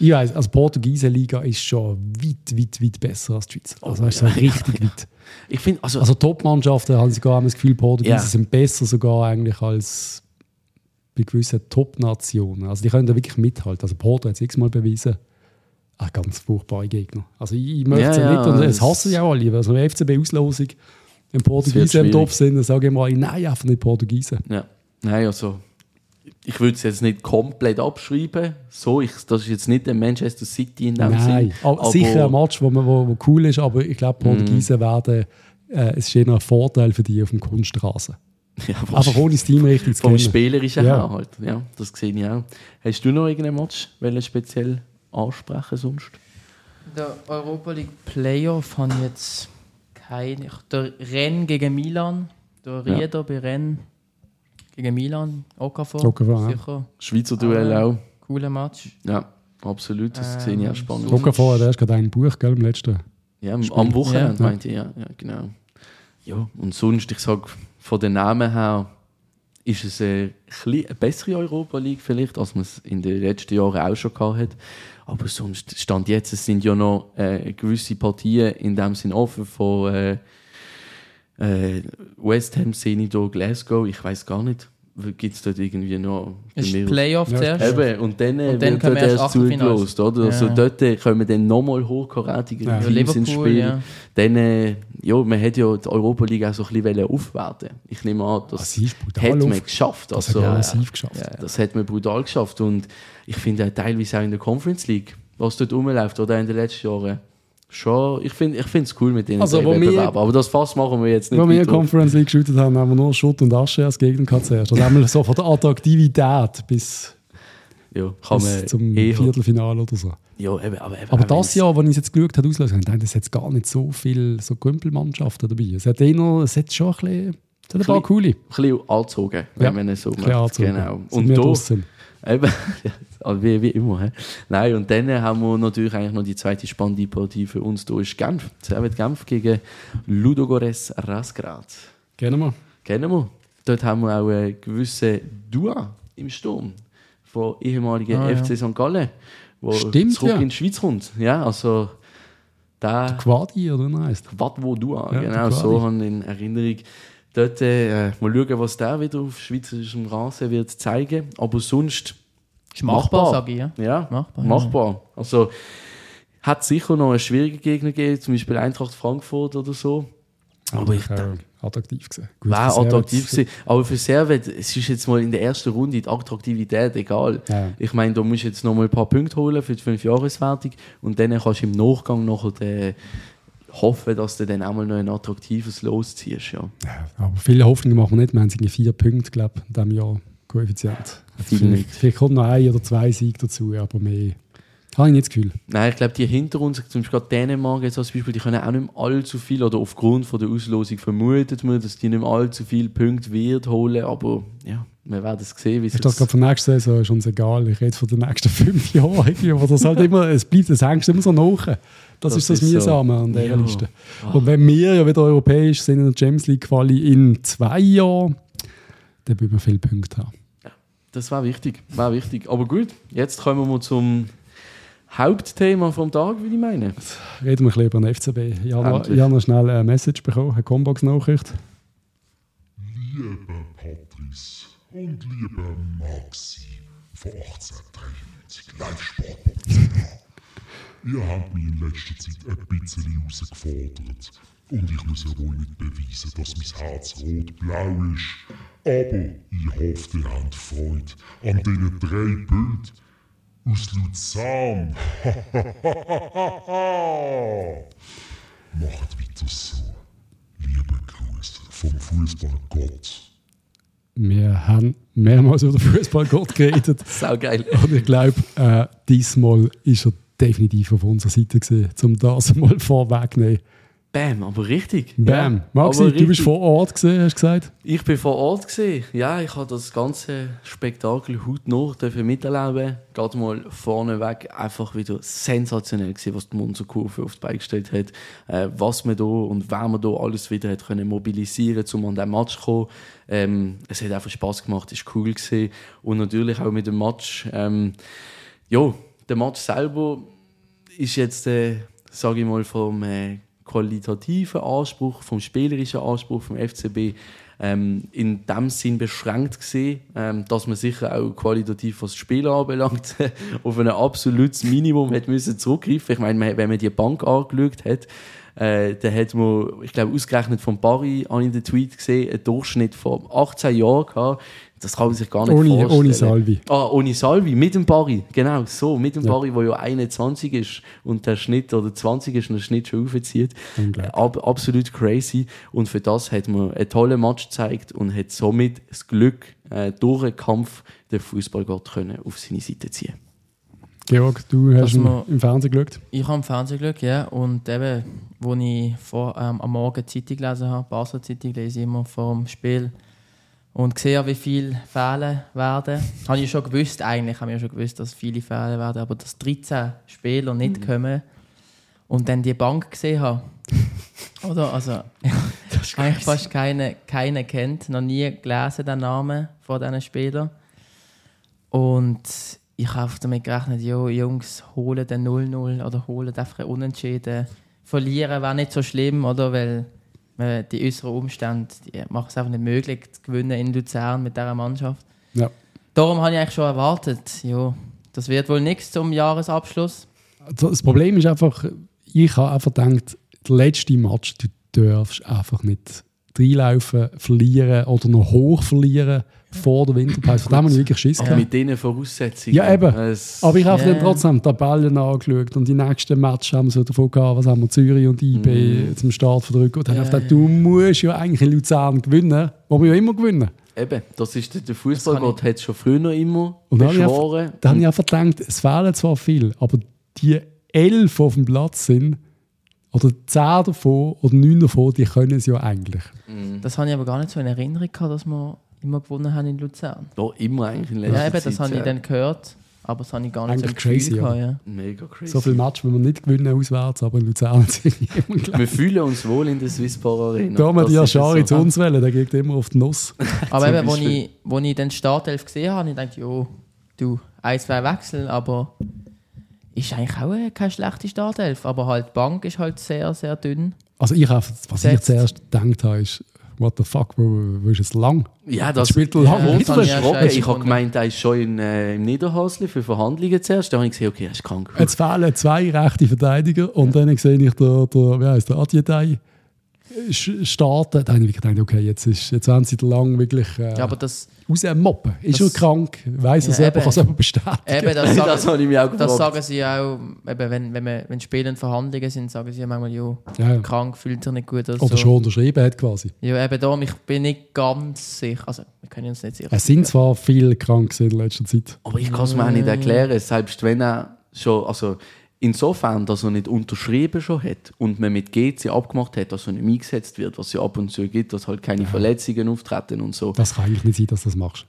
Ich weiss, also die Portugiesen Liga ist schon weit, weit, weit besser als die Schweiz. Also, Oh, du, so richtig weit. Ich finde, also, Also Top-Mannschaften haben sogar das Gefühl, Portugiesen Ja. sind besser sogar eigentlich als bei gewissen Top-Nationen. Also die können da wirklich mithalten. Also Porto hat es x-mal bewiesen. Ah, ganz furchtbare Gegner. Also ich, ich möchte Ja, sie ja, nicht und es es- hassen ja auch alle. Also eine FCB-Auslosung, wird Portugiesen im schwierig. Top sind, dann sage ich mal, nein, einfach nicht Portugiesen. ja. Nein, also, ich würde es jetzt nicht komplett abschreiben. So, ich, das ist jetzt nicht der Manchester City in dem Nein, Sinn. aber sicher ein Match, wo, man, wo, wo cool ist, aber ich glaube, Mhm. Portugiesen werden, äh, es ist eher ein Vorteil für die auf dem Kunststraße. Ja, Einfach ohne das Team richtig zu Vom kennen. Spielerischen Ja. her halt. Ja, das sehe ich auch. Hast du noch irgendeinen Match, welchen speziell ansprechen sonst? Der Europa League Playoff ich jetzt keinen. Ich- Der Renn gegen Milan. Der Ja. Rieder bei Renn gegen Milan. Okafor. Okafor, ja. Sicher. Schweizer Duell Ah, auch. Cooler Match. Ja, absolut. Das Ähm, sehe ich auch spannend. so- Okafor hat erst gerade ein Buch, gell, im letzten. Ja, am, Spiel. am Wochenende Ja. meinte ich, ja, ja, genau. Ja, und sonst, ich sage, von den Namen her ist es eine, klein- eine bessere Europa League vielleicht, als man es in den letzten Jahren auch schon gehabt hat. Aber sonst, Stand jetzt, es sind ja noch äh, gewisse Partien in dem Sinn offen von äh, äh, West Ham, Senidor, Glasgow. Ich weiß gar nicht, gibt es dort irgendwie noch. Ist Playoff Ja, zuerst. Eben, und dann, äh, Und dann wird dort erst zugelost, oder? Also Ja. dort äh, kommen dann nochmal hochkarätige Ja. Ja, Teams ins Liverpool, Spiel. ja. Dann, äh, ja, man hat ja die Europa League auch so ein bisschen aufwerten Ich nehme an, Das brutal. hat man auf- geschafft. das Also, hat man massiv geschafft. Ja, ja. das hat man brutal geschafft. Und ich finde auch teilweise auch in der Conference League, was dort rumläuft, oder in den letzten Jahren, schon, ich finde es cool mit den Also, wir- Wettbewerben. Aber das Fass machen wir jetzt nicht Als wir. Conference League geshootet haben, haben wir nur Schutt und Asche als Gegner zuerst. Also haben wir so von der Attraktivität bis, Ja, bis zum eher. Viertelfinale oder so. Ja, eben, aber eben, Aber das Jahr, als ich es jetzt geschaut habe, auslösen, habe ich gedacht, es hat gar nicht so viele so Grümpelmannschaften dabei. Es hat, eher, es hat schon ein bisschen, es hat ein paar coole. ein bisschen angezogen, wenn Ja, man es so macht. Genau. Und da, eben, also wie, wie immer. He? Nein, und dann haben wir natürlich eigentlich noch die zweite spannende Partie für uns. Da ist Genf. Servet Genf gegen Ludogorets Rasgrad. Kennen wir. Kennen wir. Dort haben wir auch einen gewissen Dua im Sturm von ehemaligen Ah, ja. FC St. Gallen, der Stimmt, zurück ja. in die Schweiz kommt. Ja, also der Quadi, oder er. Wat wo Dua, Ja, genau, so Quali. habe ich in Erinnerung. Dort äh, mal schauen, was der wieder auf schweizerischem Rasen wird zeigen. Aber sonst Ist machbar, Machbar. sage ich. Ja. ja, Machbar, ja. machbar. Also hat sicher noch einen schwierigen Gegner gegeben, zum Beispiel Eintracht Frankfurt oder so. Aber ich auch attraktiv. Gut, für Servet- attraktiv gewesen. Aber für Servet, es ist jetzt mal in der ersten Runde die Attraktivität egal. Ja. Ich meine, da musst du jetzt noch mal ein paar Punkte holen für die Fünfjahreswertung und dann kannst du im Nachgang noch den, hoffen, dass du dann auch mal noch ein attraktives Los ziehst. Ja. Ja, aber viele Hoffnungen machen wir nicht. Wir haben vier Punkte, glaube ich, in diesem Jahr Koeffizient. Viel Vielleicht, nicht. vielleicht kommt noch ein oder zwei Siege dazu, aber mehr habe ich nicht das Gefühl. Nein, ich glaube, die Hintergrund, zum Beispiel gerade Dänemark jetzt als Beispiel, die können auch nicht mehr allzu viel, oder aufgrund von der Auslosung vermutet man, dass die nicht mehr allzu viele Punkte wird holen, aber ja, wir werden es sehen, wie es Ich gerade von der nächsten Saison ist uns egal. Ich rede von den nächsten fünf Jahren. Aber das halt immer, es bleibt, das hängst immer so nach. Das, Das ist das ist so. Mühsame an der Ja. Liste. Und wenn wir ja wieder europäisch sind in der Champions League Quali in zwei Jahren, dann würden wir viele Punkte haben. Das war wichtig, war wichtig. Aber gut, jetzt kommen wir zum Hauptthema vom Tag, würde ich meinen. Reden wir ein bisschen über den FCB. Ich habe noch, ich habe noch schnell eine Message bekommen, eine Combox-Nachricht. Liebe Patrice und liebe Maxi von 1893 Live-Sport.ch. Ihr habt mich in letzter Zeit ein bisschen herausgefordert. Und ich muss ja wohl nicht beweisen, dass mein Herz rot-blau ist. Aber ich hoffe, ihr habt Freude an diesen drei Bildern aus Luzern. Macht weiter so. Liebe Grüße vom Fußballgott. Wir haben mehrmals über den Fußballgott geredet. Sau geil. Und ich glaube, äh, diesmal ist er definitiv auf unserer Seite gewesen, um das mal vorwegzunehmen. Bam, aber richtig. Bam. Ja, Maxi, du bist richtig. vor Ort gesehen, hast du gesagt? Ich bin vor Ort gesehen. Ja, ich habe das ganze Spektakel hautnah dürfen miterleben. Gerade mal vorneweg einfach wieder sensationell gewesen, was die Monsterkurve auf die Beine gestellt hat. Äh, was man da und wer man da alles wieder hat können mobilisieren, um an den Match zu kommen. Ähm, es hat einfach Spaß gemacht, ist cool gewesen. Und natürlich auch mit dem Match. Ähm, ja, der Match selber ist jetzt, äh, sage ich mal, vom äh, qualitativen Anspruch, vom spielerischen Anspruch vom FCB ähm, in dem Sinn beschränkt gesehen, ähm, dass man sicher auch qualitativ was das Spiel anbelangt auf ein absolutes Minimum hat müssen zurückgreifen. Ich meine, wenn man die Bank angeschaut hat, äh, dann hat man, ich glaube, ausgerechnet von Barry, ich in den Tweet gesehen, einen Durchschnitt von 18 Jahren gehabt. Das kann man sich gar nicht Ohne, vorstellen. ohne Salvi. Ah, ohne Salvi, mit dem Barry, genau, so, mit dem Ja. Barry, der ja 21 ist und der Schnitt, oder 20 ist und der Schnitt schon aufzieht. Ab, absolut crazy. Und für das hat man einen tollen Match gezeigt und hat somit das Glück, äh, durch den Kampf den Fußballgott können auf seine Seite ziehen. Georg, du hast wir- im Fernsehen geschaut. Ich habe im Fernsehen geschaut, ja. Und eben, wo ich vor, ähm, am Morgen Zeitung gelesen habe, Basel Zeitung lese ich immer vor dem Spiel und gesehen, wie viele fehlen werden. Habe ich schon gewusst, eigentlich habe ich schon gewusst, dass viele fehlen werden, aber dass 13 Spieler nicht kommen und dann die Bank gesehen habe. Oder? Also, eigentlich fast keine, keine kennt, noch nie gelesen, den Namen von diesen Spielern. Und ich habe damit gerechnet, jo, Jungs, holen den 0-0 oder holen einfach einen Unentschieden. Verlieren wäre nicht so schlimm, oder? Weil die äußeren Umstände machen es einfach nicht möglich, zu gewinnen in Luzern mit dieser Mannschaft. Ja. Darum habe ich eigentlich schon erwartet, ja, das wird wohl nichts zum Jahresabschluss. Also Das Problem ist einfach, ich habe einfach gedacht, der letzte Match, du darfst einfach nicht reinlaufen, verlieren oder noch hoch verlieren vor der Winterpause. Von dem habe ich wirklich Schiss gehabt. mit diesen Voraussetzungen. Ja, eben. Es, Aber ich habe dann trotzdem die Tabellen angeschaut und die nächsten Matches haben wir so davon gehabt, was haben wir, Zürich und IB zum Start verdrückt. Und dann habe ich gedacht, du musst ja eigentlich in Luzern gewinnen, wo wir ja immer gewinnen. eben, das ist der, Fußballgott hat es schon früher immer Und dann habe ich einfach- beschworen. Da habe ich einfach gedacht, es fehlen zwar viel, aber die elf auf dem Platz sind, oder zehn davon oder neun davon, die können es ja eigentlich. Das habe ich aber gar nicht so in Erinnerung gehabt, dass wir immer gewonnen haben in Luzern. Da immer eigentlich in letzter Ja, eben, das habe ich dann gehört, aber das habe ich gar nicht Eigentlich so crazy, ja. gehabt. Ja. Mega crazy. So viele Matches, wenn wir nicht gewinnen auswärts, aber in Luzern sind wir. Wir fühlen uns wohl in der Swisspar Arena. Da haben wir die so. zu uns wählen, der geht immer auf die Nuss. Aber eben, wo Beispiel. ich, wo ich den Startelf gesehen habe, habe ich gedacht, jo, du, ein, zwei Wechsel, aber ist eigentlich auch äh, keine schlechte Startelf. Aber halt, die Bank ist halt sehr, sehr dünn. Also ich habe, was ich Setzt. zuerst gedacht habe, ist, what the fuck, wo, wo ist es lang? Ja, das spielt ja, lang das wieder. habe ich Ich habe gemeint, er ist schon in, äh, im Niederhasli für Verhandlungen zuerst. Da habe ich gesehen, okay, er ist krank. Jetzt fehlen zwei rechte Verteidiger und dann sehe ich der, der wie heißt der Adjetei sch- starten. Dann habe ich gedacht, okay, jetzt, ist, jetzt haben sie lang wirklich äh, Ja, aber das, rausmoppen. Ist Das- er krank? Er Ja, selber, eben. kann es aber bestätigen. eben, das, sagen, das habe ich mir auch das gefragt. sagen sie auch, eben, wenn, wenn, wir, wenn Spiele und Verhandlungen sind, sagen sie manchmal, jo, Ja, ja. krank, fühlt sich nicht gut. Oder, Oder so. schon unterschrieben hat quasi. Ja, eben darum, ich bin nicht ganz sicher. Also, wir können uns nicht sicher Es sind zwar viele krank gewesen in letzter Zeit. Aber ich kann es mir auch nicht erklären, selbst wenn er schon, also insofern, dass er nicht unterschrieben schon hat und man mit GC abgemacht hat, dass er nicht eingesetzt wird, was ja ab und zu gibt, dass halt keine Verletzungen auftreten und so. Das kann eigentlich nicht sein, dass du das machst.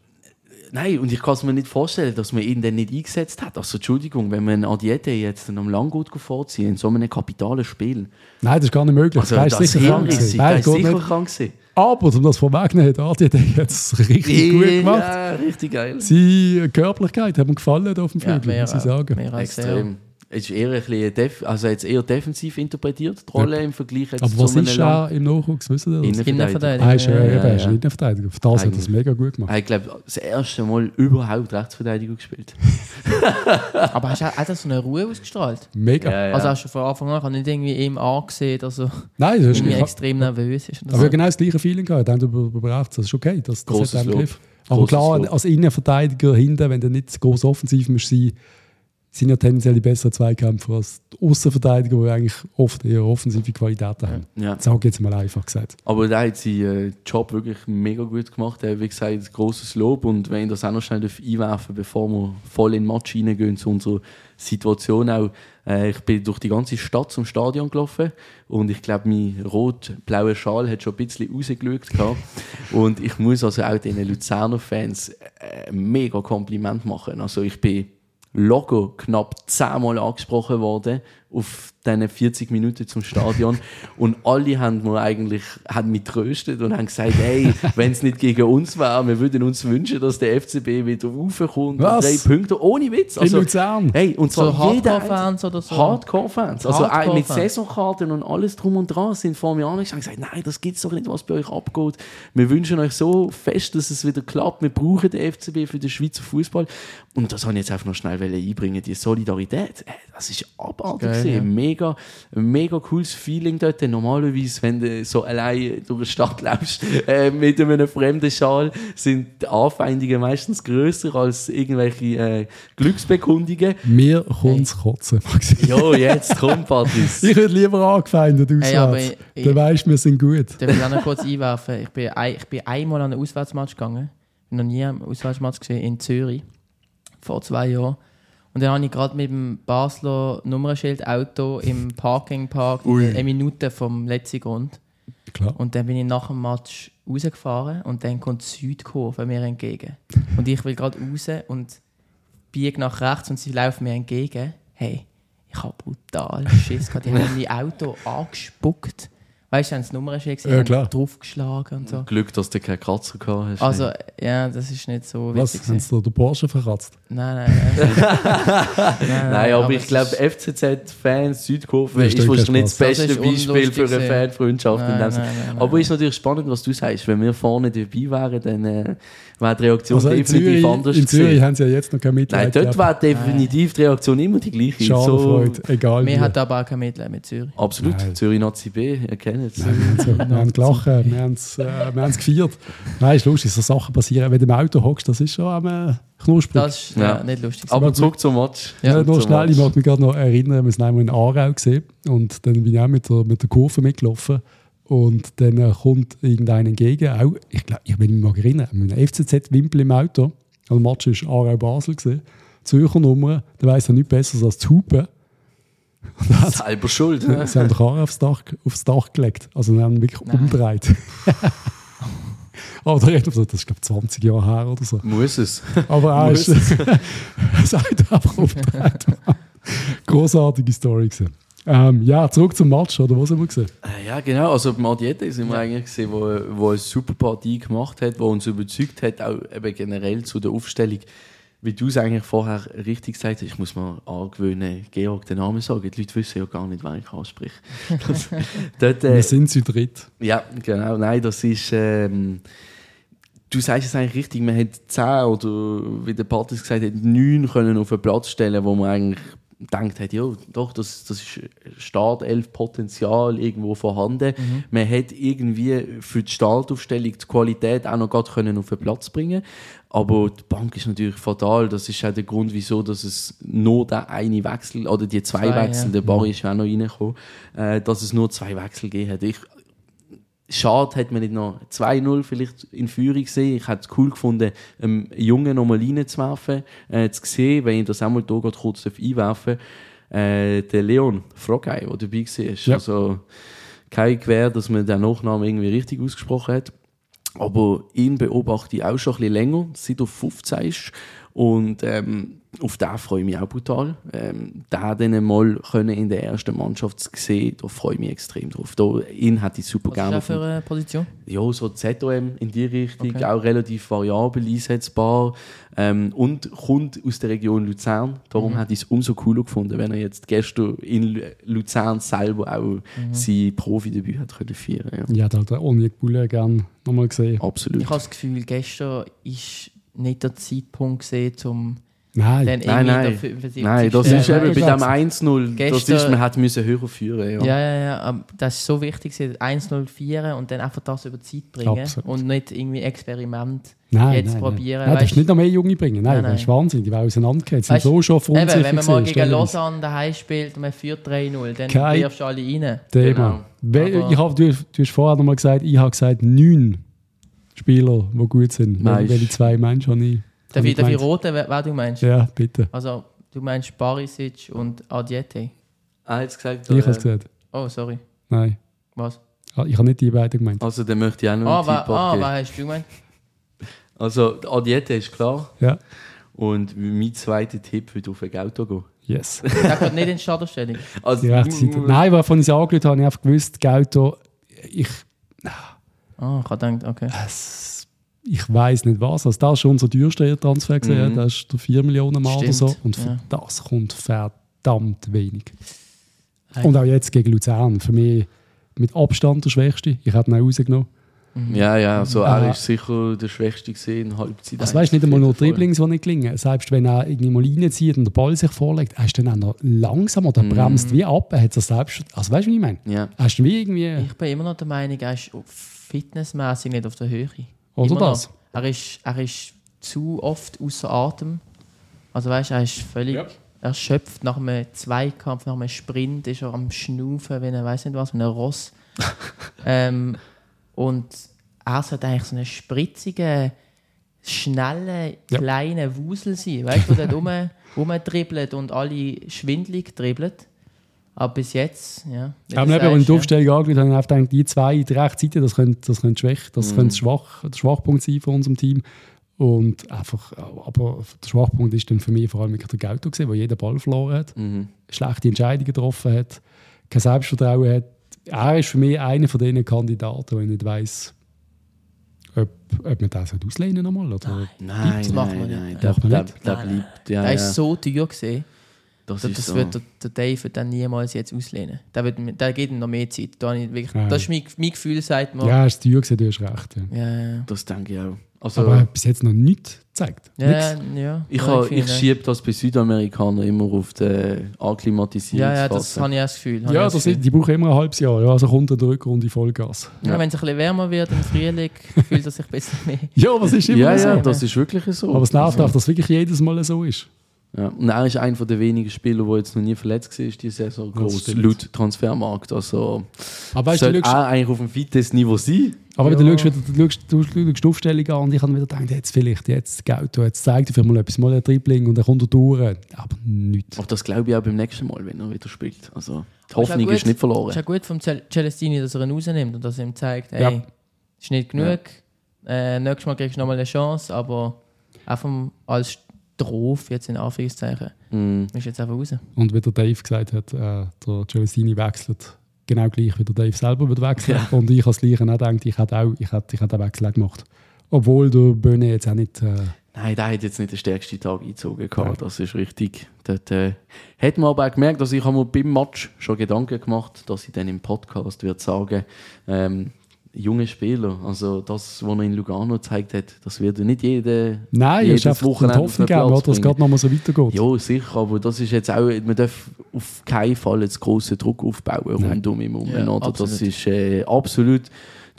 Nein, und ich kann es mir nicht vorstellen, dass man ihn dann nicht eingesetzt hat. Also Entschuldigung, wenn man Adiete jetzt dann am Langgut vorziehen in so einem kapitalen Spiel. Nein, das ist gar nicht möglich. Also das ist sicher krank. Ist, Nein, ist sicher nicht. krank gewesen. Aber, um das vorwegzunehmen, hat Adjetei jetzt richtig gut gemacht. Ja, richtig geil. Seine Körperlichkeit hat mir gefallen auf dem Ja, Flügel, mehr, muss ich sagen. mehr als. Extrem. Es ist eher ein bisschen def also jetzt eher defensiv interpretiert, die Rolle im Vergleich jetzt Aber was zu einem ist er im Nachwuchs? Wissen Sie das? Innenverteidiger. Ah, ist Ja, eben, ja, er ist ja. Innenverteidiger. Für das hat er das Eigentlich. mega gut gemacht. Er hat, glaube das erste Mal überhaupt Rechtsverteidigung gespielt. Aber hast du auch so eine Ruhe ausgestrahlt? Mega. Ja, ja. Also hast du von Anfang an ich nicht irgendwie ihm angesehen, dass er Nein, das ist irgendwie ich, extrem nervös ist. Aber so. ich genau das gleiche Feeling gehabt. Dann über, über Rechts. Das ist okay. Das, das hat Lob. Griff. Aber klar, Lob. als Innenverteidiger hinten, wenn du nicht groß offensiv musst sein, sind ja tendenziell die besseren Zweikämpfer als die Außenverteidiger, die eigentlich oft eher offensive Qualitäten haben. Ja. Sag ich jetzt mal einfach gesagt. Aber der hat seinen äh, Job wirklich mega gut gemacht. Er hat, wie gesagt, großes Lob. Und wenn ich das auch noch schnell darf einwerfen bevor wir voll in den Match reingehen, zu unserer Situation auch. Äh, ich bin durch die ganze Stadt zum Stadion gelaufen und ich glaube, mein rot-blauer Schal hat schon ein bisschen rausgeschaut. gehabt. und ich muss also auch den Luzerner Fans äh, ein mega Kompliment machen. Also ich bin locker knapp zehnmal angesprochen worden auf diesen 40 Minuten zum Stadion und alle haben mir eigentlich haben mich tröstet und haben gesagt, hey, wenn es nicht gegen uns wäre, wir würden uns wünschen, dass der FCB wieder raufkommt. Was? Drei Punkte, ohne Witz. In Luzern? Hey, und So zwar jeder Hardcore-Fans oder so? Hardcore-Fans. Also auch mit. Saisonkarten und alles drum und dran sind vor mir angegangen und gesagt, nein, das gibt's doch nicht, was bei euch abgeht. Wir wünschen euch so fest, dass es wieder klappt. Wir brauchen den FCB für den Schweizer Fußball. Und das habe ich jetzt einfach noch schnell einbringen, die Solidarität. Ey, Das ist abartig. Gewesen. ja. Mega, ein mega cooles Feeling dort. Normalerweise, wenn du so allein durch die Stadt läufst äh, mit einem fremden Schal, sind die Anfeindungen meistens grösser als irgendwelche äh, Glücksbekundungen. Mir kommt es kotzen, Maxi. Jo, jetzt komm, Patrice. Ich würde lieber angefeindet Hey, auswärts. ich- Dann weisst wir sind gut. Darf ich auch noch kurz einwerfen? Ich bin, ein, ich bin einmal an einen Auswärtsmatch gegangen. Ich habe noch nie einen Auswärtsmatch gesehen in Zürich. Vor zwei Jahren. Und dann habe ich gerade mit dem Basler Nummernschildauto im Parkingpark eine Minute vom letzten Grund. Klar. Und dann bin ich nach dem Match rausgefahren und dann kommt die Südkurve mir entgegen. Und ich will gerade raus und biege nach rechts und sie laufen mir entgegen. Hey, ich habe brutal Schiss gehabt. Die haben mein Auto angespuckt Weißt du, haben sie Nummern schon gesehen? Ja, haben klar. Draufgeschlagen und so. Glück, dass du keinen Kratzer gehabt hast. Also, ja, das ist nicht so Was? witzig. Haben gewesen. sie da den Porsche verkratzt? Nein, nein, nein. nein, Nein, aber, ich es glaube, FCZ-Fans, Südkurve, ist wahrscheinlich das beste Beispiel für eine. Fanfreundschaft. in Nein, dem Sinne. nein, nein, Aber ist natürlich spannend, was du sagst. Wenn wir vorne dabei wären, dann äh, wäre die Reaktion Also in definitiv Zürich, anders in Zürich gewesen. haben sie ja jetzt noch kein Mitleid. Nein, dort wäre definitiv die Reaktion immer die gleiche. So, Schadenfreude, egal wie. Mir hat aber auch kein Mitleid mit Zürich. absolut. Nein. Zürich Nazi B, ihr kennt es. Wir haben gelacht, wir haben es äh, wir haben's gefeiert. Nein, ist lustig, so Sachen passieren. Wenn du im Auto hockst, das ist schon am äh, knusprig. Das ist ja. Ja. nicht lustig. Aber zurück zum Match. Ja, Zurück noch schnell, ich mag mich gerade noch erinnern, wir sind einmal in Aarau gesehen und dann bin ich auch mit der, mit der Kurve mitgelaufen und dann äh, kommt irgendein entgegen, auch, ich glaube, ich will mich mal erinnern, mit einem FCZ-Wimpel im Auto, also der Match war Aarau-Basel, Zürcher Nummer, da weiss er nichts Besseres als zu hupen. Hat Selber schuld. ne? sie haben den Karren aufs Dach, aufs Dach gelegt, also wir haben wirklich Nein. umgedreht. Aber da redet das ist glaube ich 20 Jahre her oder so. Muss es. Aber er ist sagt einfach umgedreht. Großartige Story gewesen. Ähm, ja, zurück zum Match, oder was sind wir gesehen? Äh, Ja, genau. Also bei Madiete sind wir eigentlich gesehen, wo, wo eine super Partie gemacht hat, wo uns überzeugt hat, auch eben generell zu der Aufstellung. Wie du es eigentlich vorher richtig gesagt hast, ich muss mal angewöhnen, Georg den Namen sagen. Die Leute wissen ja gar nicht, wen ich anspreche. Das, dort, äh, Wir sind zu dritt. ja, genau. Nein, das ist. Ähm, du sagst es eigentlich richtig. Man hat zehn oder wie der Patrick gesagt hat, neun können auf den Platz stellen, wo man eigentlich denkt hat, ja, doch, das, das ist Startelf-Potenzial irgendwo vorhanden. Man hat irgendwie für die Startaufstellung die Qualität auch noch gerade können auf den Platz bringen aber die Bank ist natürlich fatal. Das ist auch der Grund, wieso dass es nur der eine Wechsel oder die zwei, Zwei, Wechsel, ja. der Barry ist auch noch reingekommen, äh, dass es nur zwei Wechsel gegeben hat. Ich, Schade, hat man nicht noch 2-0 vielleicht in Führung gesehen. Ich hätte es cool gefunden, einen Jungen nochmal reinzuwerfen, äh, zu sehen, wenn ich das einmal hier kurz einwerfen darf. Äh, der Leon Frogei, der dabei war. Ja. Also kein Gewehr, dass man den Nachnamen irgendwie richtig ausgesprochen hat. Aber ihn beobachte ich auch schon ein bisschen länger, seit er 15 ist. Und ähm, auf den freue ich mich auch brutal. Ähm, den dann mal können in der ersten Mannschaft zu sehen, da freue ich mich extrem drauf. Da, ihn hätte ich super Was ist gerne. das für eine Position? Ja, so ZOM in die Richtung, Okay. auch relativ variabel einsetzbar ähm, und kommt aus der Region Luzern. Darum hätte ich es umso cooler gefunden, wenn er jetzt gestern in Lu- Luzern selber auch sein Profi-Debüt hat können feiern. Ja. Ich hätte halt den Onik Bulle gerne nochmal gesehen. Absolut. Ich habe das Gefühl, gestern ist nicht der Zeitpunkt gesehen, um Nein, dann Nein, nein. der 75. Nein, das ist nein, eben bei dem glaub's. 1-0, das ist, man hätte müssen höher führen ja. Ja, ja, ja, aber das ist so wichtig, gewesen, 1-0 feiern und dann einfach das über die Zeit bringen Absolut. und nicht irgendwie Experiment nein, jetzt nein, probieren. Nein, nein darfst nicht noch mehr Junge bringen. Nein, Nein, das ist nein. Wahnsinn. Die werden auseinandergehen. Die sind Weißt- so schon Eben, verunsichert. wenn man mal gegen Lausanne daheim spielt und man führt 3-0, dann Kein- wirfst du alle rein. Thema. Genau. Ich hab, du, du hast vorher noch mal gesagt, ich habe gesagt, neun Spieler, die gut sind. Nein. Welche zwei Menschen habe ich? Darf ich, darf ich roten, wer, wer du meinst? Ja, bitte. Also, du meinst Barisic und Adiete. Ah, jetzt gesagt, Ich äh, habe es gesagt. Oh, sorry. Nein. Was? Ah, Ich habe nicht die beiden gemeint. Also, dann möchte ich auch noch Ah, einen Tipp ah was hast du gemeint? Also, die Adiette ist klar. Ja. Und mein zweiter Tipp wird auf ein Auto gehen. Yes. Der gehört nicht in die Startaufstellung. Also, Die rechte Seite. Nein, weil von ich angeschaut habe, habe ich einfach gewusst, Gauto, ich, Ah, ich habe gedacht, okay. es, ich weiß nicht was. Also, das war schon unser teuerster Transfer. gesehen. Mhm. Das ist der 4 Millionen Mal oder Stimmt, so. Und für ja. das kommt verdammt wenig. Hey. Und auch jetzt gegen Luzern. Für mich mit Abstand der Schwächste. Ich hätte ihn auch rausgenommen. Ja, ja, also Ah. er ist sicher der Schwächste gesehen in Halbzeit. Also weißt du, nicht einmal nur. Dribblings, die nicht gelingen. Selbst wenn er irgendwie mal reinzieht und der Ball sich vorlegt, er ist dann auch noch langsam oder Mhm. bremst wie ab. Er hat es selbst. Also weißt du, wie ich meine? Ja. Hast du wie irgendwie. Ich bin immer noch der Meinung, er ist fitnessmäßig nicht auf der Höhe. Oder Immer das? Noch. Er, ist, er ist zu oft außer Atem. Also weißt du, er ist völlig Ja. erschöpft. Nach einem Zweikampf, nach einem Sprint ist er am Schnaufen, wenn er weiß nicht was, wie ein Ross. ähm, und er sollte eigentlich so einen spritzigen, schnellen, Ja. kleinen Wusel sein. Weißt du, der rumdribbelt und alle schwindlig dribbelt. Aber bis jetzt, ja. aber ich die Aufstellung angeschaut habe, habe gedacht, die zwei, die rechte Seite, das könnte, das könnte, schwach, das könnte schwach, der Schwachpunkt sein von unserem Team. Und einfach, aber der Schwachpunkt ist dann für mich vor allem der gewesen, der jeden Ball verloren hat, Mhm. schlechte Entscheidungen getroffen hat, kein Selbstvertrauen hat. er ist für mich einer von diesen Kandidaten, wo ich nicht weiss, ob, ob man das auslehnen nochmal oder Nein, Das machen wir nein, nicht. nein. Das Der, der, der Nein, nein. bleibt. Ja, der ist so teuer gesehen. Das Das, das so. wird der, der Dave dann niemals jetzt auslehnen. Der, wird, der geht ihm noch mehr Zeit. Da habe ich wirklich, Ja. Das ist mein, mein Gefühl, sagt man. Ja, ist teuer gewesen, du hast recht. Ja. Ja, ja. Das denke ich auch. Also, Aber er hat bis jetzt noch nichts gezeigt. Ja, Nix. ja. ich, ja, finde, ich schiebe das bei Südamerikanern immer auf die Ja, ja, das Akklimatisierungsphase. habe ich auch das Gefühl. Ja, ich auch das Gefühl. ist, die brauchen immer ein halbes Jahr. Ja, also kommt in der Rückrunde Vollgas. ja. Ja. Wenn es ein bisschen wärmer wird im Frühling, fühlt er sich besser mehr. Ja, was ist immer ja, so. ja, so. das ist wirklich so. Aber es nervt auch, dass es wirklich jedes Mal so ist. Ja. Und er ist einer der wenigen Spieler, der jetzt noch nie verletzt war, die Saison Das groß laut Transfermarkt. Also Aber weißt du, sollte du er eigentlich auf dem Fitness-Niveau sein. aber wenn Ja. du schaust, wieder, du schaust, du schaust die Aufstellung an und ich habe wieder gedacht, jetzt vielleicht, jetzt Gauto, jetzt zeigt er mal etwas, mal ein Dribbling und dann kommt er durch. Aber nichts. Aber das glaube ich auch beim nächsten Mal, wenn er wieder spielt. Also die Aber ist Hoffnung auch ist gut. nicht Es verloren. ist ja gut vom Cel- Celestini, dass er ihn rausnimmt und dass er ihm zeigt, ey, Ja. ist nicht genug. Äh, nächstes Mal kriegst du nochmal eine Chance, aber einfach als Strophe, jetzt in Anführungszeichen, Mm. ist jetzt einfach raus. Und wie der Dave gesagt hat, äh, der Celestini wechselt genau gleich, wie der Dave selber wird wechseln. Und ich als Gleiche auch denke, ich hätte auch, ich hätte, ich hätte den Wechsel auch gemacht. Obwohl der Böhne jetzt auch nicht... Äh, Nein, der hat jetzt nicht den stärksten Tag eingezogen. Nein. Gehabt. Das ist richtig. Dort äh, hat man aber auch gemerkt, dass ich mir beim Match schon Gedanken gemacht, dass ich dann im Podcast würde sagen, ähm, junge Spieler, also das, was er in Lugano gezeigt hat, das wird nicht jede, Nein, es jedes ist Wochenende Hoffnung geben, dass es gerade nochmal so weitergeht. Ja, sicher, aber das ist jetzt auch, man darf auf keinen Fall jetzt grossen Druck aufbauen Nein. rund um ihn herum, Ja? Das ist äh, absolut,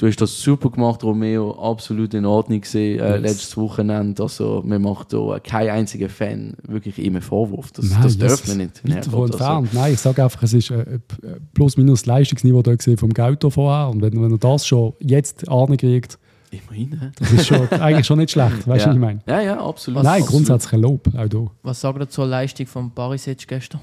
du hast das super gemacht, Romeo, absolut in Ordnung gesehen, äh, Yes. letztes Wochenende, also man macht da keinen einzigen Fan wirklich einen Vorwurf, das, Nein, das darf man nicht. Weit davon Also, entfernt. Nein, ich sage einfach, es ist äh, äh, plus minus das Leistungsniveau da gesehen vom Gauto vorher. Und wenn, wenn er das schon jetzt ankriegt, immerhin, das ist schon, eigentlich schon nicht schlecht. Weißt du, ja. was ich meine? Ja, ja, absolut. Nein, grundsätzlich ein Lob, auch da. Was sagt ihr zur Leistung von Barisic gestern?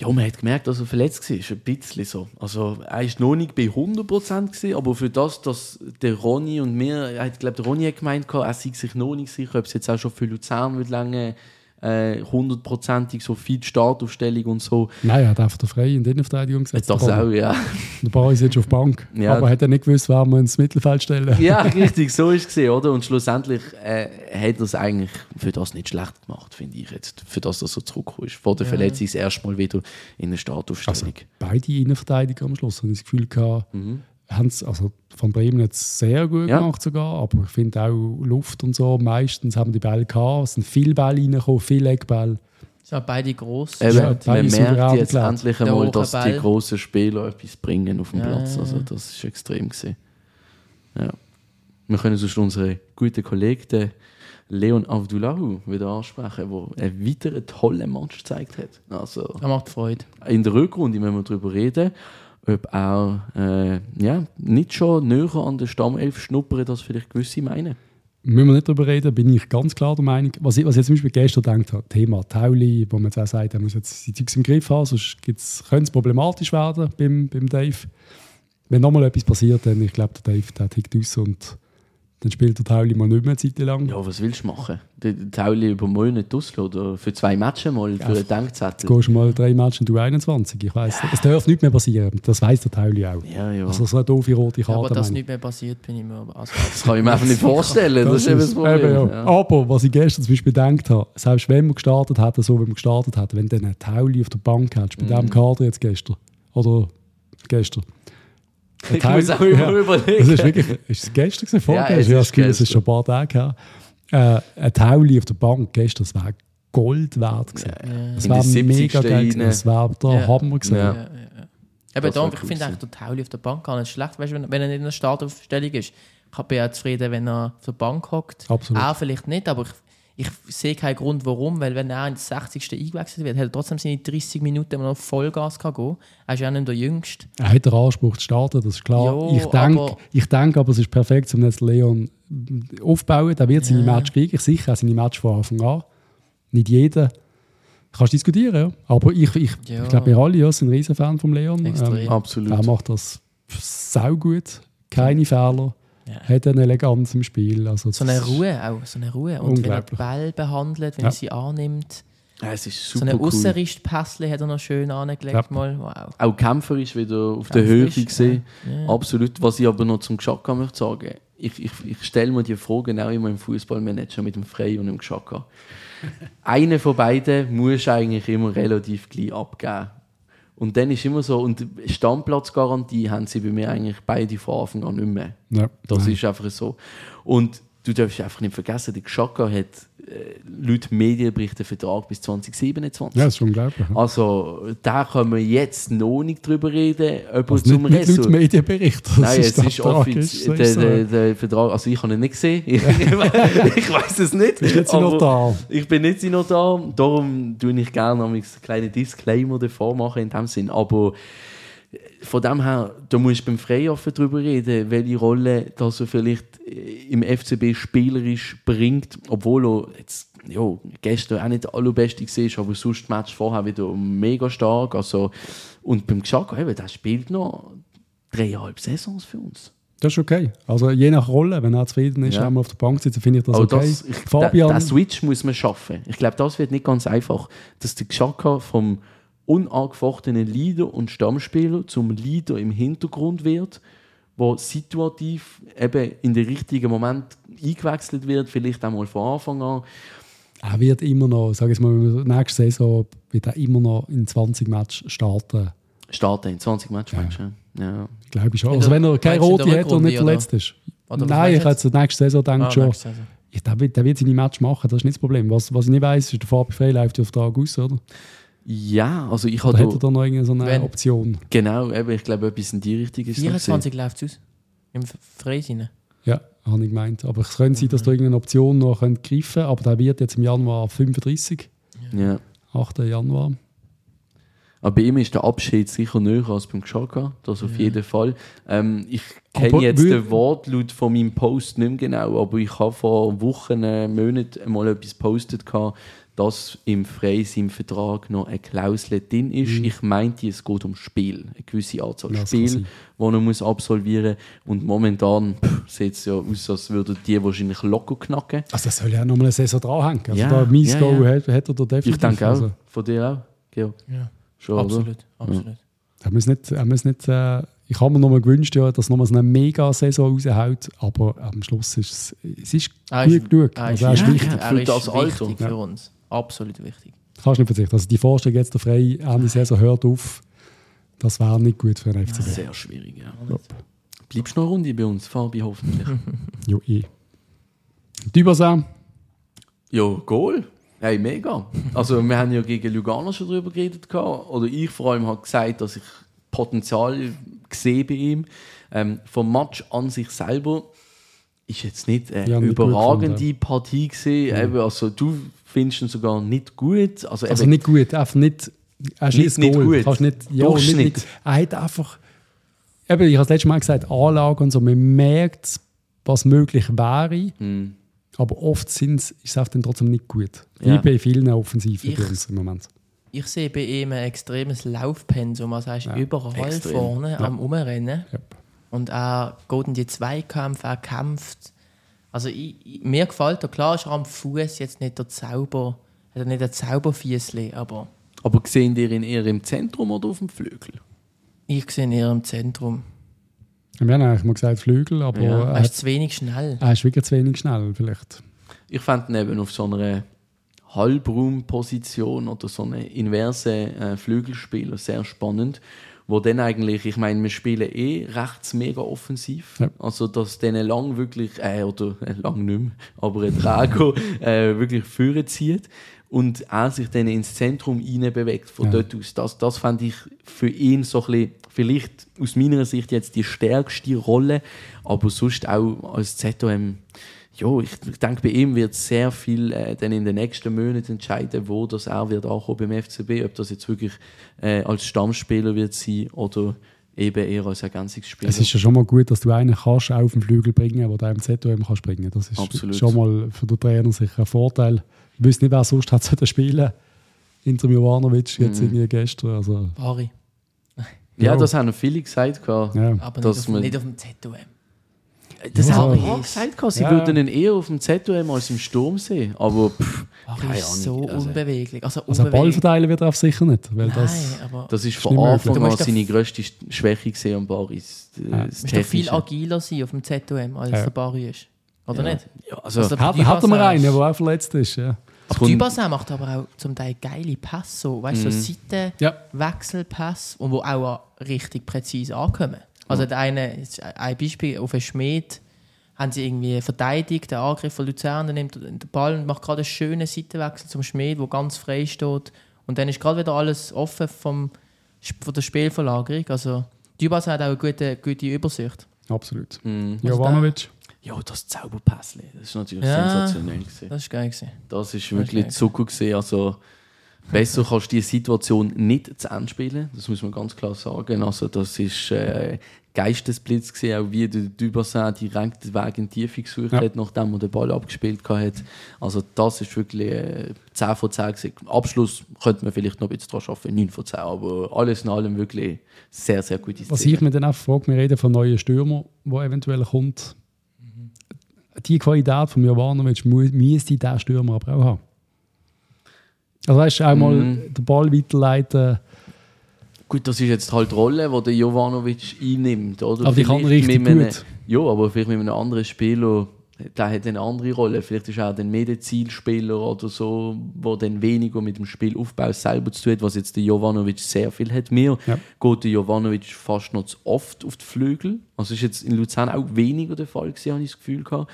Ja, man hat gemerkt, dass er verletzt war, ein bisschen so. Also, er war noch nicht bei 100% gewesen, aber für das, dass der Ronny und mir, hat, glaube der Ronny hat gemeint, er sei sich noch nicht sicher, ob es jetzt auch schon für Luzern wird lange äh, hundertprozentig so viel Startaufstellung und so. Nein, er hat einfach den Freien in die Innenverteidigung gesetzt. Das auch, ja. Der Bar ist jetzt auf die Bank. Ja. Aber hat er nicht gewusst, wer man ins Mittelfeld stellen. ja, richtig, so ist es gesehen, oder? Und schlussendlich äh, hat er es eigentlich für das nicht schlecht gemacht, finde ich jetzt. Für das, dass er zurückgekommen ist. Vor der Ja. Verletzung das erste Mal wieder in der Startaufstellung. Beide Innenverteidiger am Schluss, habe ich das Gefühl gehabt, Mhm. Haben's, also von Bremen jetzt sehr gut Ja. gemacht sogar, aber ich finde auch Luft und so, meistens haben die Bälle gehabt, es sind viele Bälle reingekommen, viele Eckbälle. Sind beide groß. Eben, Ja, man merkt jetzt geklärt. endlich einmal, dass Ball. die grossen Spieler etwas bringen auf dem Ja, Platz. Also das ist extrem gesehen. Ja. Wir können sonst unseren guten Kollegen den Leon Avdulahu wieder ansprechen, der einen weiteren tollen Match gezeigt hat. Also Er macht Freude. in der Rückrunde müssen wir darüber reden, ob er äh, ja, nicht schon näher an der Stammelf schnuppert, als vielleicht gewisse meinen. Müssen wir nicht darüber reden, bin ich ganz klar der Meinung. Was ich, was ich zum Beispiel gestern gedacht habe, Thema Tauli, wo man jetzt auch sagt, er muss jetzt die Zeugs im Griff haben, sonst könnte es problematisch werden beim, beim Dave. Wenn nochmal etwas passiert, dann ich glaube, der Dave der tickt aus und dann spielt der Tauli mal nicht mehr eine Zeit lang. Ja, was willst du machen? Den Tauli über Monate nicht auslassen oder für zwei Matches mal für einen Denkzettel? Jetzt gehst du mal drei Matches in du 21. Ich weiss, es darf nicht mehr passieren. Das weiß der Tauli auch. Ja, ja. Also so eine doofe rote Ja, Karte. aber dass nicht mehr passiert, bin ich mir aber. Also, Das kann ich mir einfach nicht vorstellen. Das, ist eben das Problem. eben, ja. Ja. Aber was ich gestern zum Beispiel gedacht habe, selbst wenn wir gestartet hätten, so wie wir gestartet hätten, wenn dann ein Tauli auf der Bank hättest, bei Mhm. diesem Kader jetzt gestern, oder gestern. Ein Ich muss auch immer ja, überlegen. Das ist wirklich, ist es gestern gewesen, vorgestern? Ja, es ich habe ist das Gefühl, es ist gestern. schon ein paar Tage her. Äh, ein Tauli auf der Bank gestern, das wäre Gold wert gewesen. Ja, ja. Das 70. mega geil gewesen. Das wäre der Ja. Hammer gewesen. Ja. Ja. Eben Das darum, ich cool finde eigentlich der Tauli auf der Bank gar nicht schlecht, weißt, wenn, wenn er nicht in der Startaufstellung ist. Ich bin ja zufrieden, wenn er auf der Bank hockt. Absolut. Er vielleicht nicht, aber ich, ich sehe keinen Grund, warum, weil wenn er in der 60. eingewechselt wird, hat er trotzdem seine 30 Minuten, wo er noch Vollgas kann gehen kann. Er ist ja auch nicht der Jüngste. Er hat den Anspruch zu starten, das ist klar. Jo, ich denke, aber- ich denk, aber es ist perfekt, um jetzt Leon aufzubauen. Der wird seine Ja. Match kriegen. Ich sicher auch seine Match von Anfang an. Nicht jeder. Kannst diskutieren, ja. Aber ich, ich, Ja. ich glaube, wir alle ja, sind ein Riesenfan von Leon. Extrem. Ähm, Absolut. er macht das sau gut. Keine Fehler. Ja. Hat eine Eleganz im Spiel. Also So eine Ruhe auch, so eine Ruhe. Und wenn er den Unglaublich. Ball behandelt, wenn Ja. er sie annimmt. Ja, es ist So super eine cool. Aussenristpässle hat er noch schön angelegt. Ja. Mal. Wow. Auch kämpferisch wieder auf der Höhe gesehen. ja. Ja. Absolut. Was ich aber noch zum Geschaka möchte sagen, ich, ich, ich stelle mir die Fragen auch immer im Fußballmanager mit dem Frey und dem Geschaka. Einer von beiden muss eigentlich immer relativ gleich abgeben. Und dann ist immer so, und Stammplatzgarantie haben sie bei mir eigentlich beide von Anfang an nicht mehr. Ja, Das nein. ist einfach so. Und du darfst einfach nicht vergessen, der Geschaka hat äh, laut Medienberichten Vertrag bis 2027. ja, das ist unglaublich. ja. Also, da können wir jetzt noch nicht drüber reden, ob Also zum nicht, nicht Result. laut Medienbericht. Das Nein, es der ist offiziell. ist- Der, ist so. der, der Vertrag, also ich habe ihn nicht gesehen. ich weiß es nicht. Bist nicht sein aber Notar. Ich bin nicht sein Notar. Darum tue ich gerne einen kleinen Disclaimer davor machen in dem Sinn. Aber von dem her, da musst du beim Freioffen darüber reden, welche Rolle das er vielleicht äh, im FCB spielerisch bringt, obwohl er jetzt ja, gestern auch nicht allerbeste war, aber sonst das Match vorher wieder mega stark. Also, und beim Geschaka, eben, der spielt noch dreieinhalb Saisons für uns. Das ist okay. Also je nach Rolle, wenn er zufrieden ist, Ja. einmal auf der Bank sitzt, finde ich das Aber okay. das, ich, Fabian, der Switch muss man schaffen. Ich glaube, das wird nicht ganz einfach, dass der Xhaka vom unangefochtenen Leader und Stammspieler zum Leader im Hintergrund wird, wo situativ eben in den richtigen Moment eingewechselt wird, vielleicht einmal von Anfang an. er wird immer noch, sage ich mal, nächste Saison wird er immer noch in 20 Matches starten. Starten in 20 Matches. Ja. du? Ja. Glaube ich schon. In Also der- wenn er keine in rote der hat und nicht verletzt ist. Oder Nein, ich hätte zur nächsten Saison denkt Ah, schon. nächste Saison. Ja, der, wird, der wird seine Match machen, das ist nicht das Problem. Was, was ich nicht weiss, ist, der Fabi Frey läuft ja auf Tag aus, oder? Ja, also ich habe er da, noch irgendeine so eine Wenn- Option? genau, eben, ich glaube, etwas in die Richtung ist noch gewesen. 24 läuft es aus. Im Freisinn. Ja, habe ich gemeint. Aber es könnte sein, dass da irgendeine Option noch könnt greifen könnte, aber der wird jetzt im Januar 35, Ja. 8. Januar. Aber bei ihm ist der Abschied sicher näher als beim Xhaka, das auf jeden Fall. Ähm, ich kenne jetzt den Wortlaut von meinem Post nicht mehr genau, aber ich habe vor Wochen, äh, Monaten mal etwas gepostet, dass im Freis im Vertrag noch eine Klausel drin ist. Ich meinte, es geht um Spiel, eine gewisse Anzahl Mhm. Ja, sein. die er muss absolvieren muss. Und momentan sieht es ja aus, als würden die wahrscheinlich locker knacken. Also das soll ja noch mal eine Saison dranhängen. Also Ja, da mein ja, Go ja. Hat, hat er da definitiv. Ich denke auch, Also, von dir auch, Georg. Ja, Schon, oder? absolut. absolut. er muss nicht, er muss nicht, äh, ich habe mir noch mal gewünscht, ja, dass noch mal so eine Mega-Saison raushaut, aber am Schluss ist es, es ist Er gut ist- genug. Er Also ist ja, wichtig. ja. Für ist das Alter. für uns. Absolut wichtig. Kannst du nicht verzichten. Also die Vorstellung jetzt der Frei Ende Saison hört auf, das wäre nicht gut für den FCB. Sehr schwierig, ja. Bleibst du noch eine Runde bei uns, Fabi, hoffentlich? Jo, eh. Dübersam, ja, Goal. Hey, mega. Also, wir haben ja gegen Lugano schon darüber geredet. gehabt. Oder ich vor allem habe gesagt, dass ich Potenzial sehe bei ihm. Ähm, vom Match an sich selber ist jetzt nicht eine Ja, nicht gut überragende gefunden, Partie gesehen. Eben, also, du findest ihn sogar nicht gut. Also, also nicht gut, einfach nicht, er Nicht- schießt nicht Goal. gut. Kannst nicht, ja, nicht, Durchschnitt. nicht, er hat einfach, eben, ich habe das letzte Mal gesagt, Anlage und so, man merkt, was möglich wäre, Hm. aber oft sind's, ist es auch dann trotzdem nicht gut. Ja. Wie bei vielen Offensiven Ich- bei uns im Moment. Ich sehe bei ihm ein extremes Laufpensum. Also er ist Ja, überall extrem. vorne am Umrennen. Ja. Und er geht in die Zweikämpfe, er kämpft. Also ich, ich, mir gefällt er, klar ist er am Fuß jetzt nicht der Zauber, hat er nicht ein Zauberfiesli, aber aber sehen ihr ihn eher im Zentrum oder auf dem Flügel? ich sehe ihn eher im Zentrum. Wir haben eigentlich mal gesagt Flügel, aber Ja. er, Er ist zu wenig schnell. er ist wirklich zu wenig schnell vielleicht. Ich fand ihn eben auf so einer Halbraumposition oder so eine inverse äh, Flügelspieler sehr spannend, wo dann eigentlich, ich meine, wir spielen eh rechts mega offensiv, Ja. also dass denen lang wirklich, äh, oder äh, lang nicht mehr, aber ein Drago äh, wirklich führen zieht und er sich dann ins Zentrum bewegt von Ja. dort aus. Das, das fand ich für ihn so ein bisschen, vielleicht aus meiner Sicht jetzt die stärkste Rolle, aber sonst auch als ZOM ja, ich denke, bei ihm wird sehr viel äh, dann in den nächsten Monaten entscheiden, wo das er wird ankommen beim FCB, ob das jetzt wirklich äh, als Stammspieler wird sein oder eben eher als Ergänzungsspieler. Es ist ja schon mal gut, dass du einen kannst auf den Flügel bringen, der da im ZOM kannst bringen. Das ist Absolut. schon mal für den Trainer sicher ein Vorteil. Ich weiß nicht, wer sonst hat sollen spielen. Inter Jovanovic jetzt Mhm. irgendwie gestern. Also, Bari. ja, ja. das haben viele gesagt. gehabt. ja. Aber nicht, auf, man- nicht auf dem ZOM. Das Ja, so. wir auch gesagt, sie Ja. würden ihn eher auf dem ZOM als im Sturm sehen. Aber pff, Bari keine ist so Ahnung. Also, unbeweglich. Also, Also Ball verteilen wird er auf sicher nicht. Weil das, Nein, aber das ist von. Anfang Du an musst doch- seine grösste Schwäche gesehen am Baris. Ja. du musst doch viel agiler sein auf dem ZOM, als Ja. der Bari ist. Oder Ja. nicht? Ja, also, Also, hat, hat er mal einen, der auch verletzt ist. Ja. Aber Dybasa macht aber auch zum Teil geile Pässe, so, weißt du, Mhm. so Ja. Seitenwechselpässe, und wo auch richtig präzise ankommen. Also der eine, ein Beispiel auf einen Schmied, haben sie irgendwie verteidigt, der Angriff von Luzern, der nimmt den Ball und macht gerade einen schönen Seitenwechsel zum Schmied, wo ganz frei steht. Und dann ist gerade wieder alles offen vom, von der Spielverlagerung. Also Dybasa hat auch eine gute, gute Übersicht. Absolut. Mhm. Jovanovic. Ja, das Zauberpässli, das ist natürlich Ja. sensationell gewesen. Das war geil. Gewesen. Das ist geil. wirklich Zucker gesehen. Also besser kannst du diese Situation nicht zu Ende spielen. Das muss man ganz klar sagen. Also das ist äh, Geistesblitz gesehen, auch wie der Dubassin direkt den Weg in die Tiefe gesucht Ja. hat, nachdem er den Ball abgespielt hat. Also das ist wirklich äh, 10 von 10 gewesen. Abschluss könnte man vielleicht noch ein bisschen dran arbeiten, 9 von 10, aber alles in allem wirklich sehr, sehr gute Was Szene. ich mir dann auch frage, wir reden von neuen Stürmer, wo eventuell kommt. Die Qualität von Jovanovic müsste der Stürmer aber auch haben. Also weißt du, einmal Mhm. den Ball weiterleiten. Gut, das ist jetzt halt die Rolle, die der Jovanovic einnimmt. Oder? Aber die kann Vielleicht richtig einem- gut. Ja, aber vielleicht mit einem anderen Spieler, der hat eine andere Rolle. Vielleicht ist er dann mehr der Zielspieler oder so, der dann weniger mit dem Spielaufbau selber zu tun hat, was jetzt der Jovanovic sehr viel hat. Mir Ja. geht der Jovanovic fast noch zu oft auf die Flügel. Also ist jetzt in Luzern auch weniger der Fall gewesen, habe ich das Gefühl gehabt.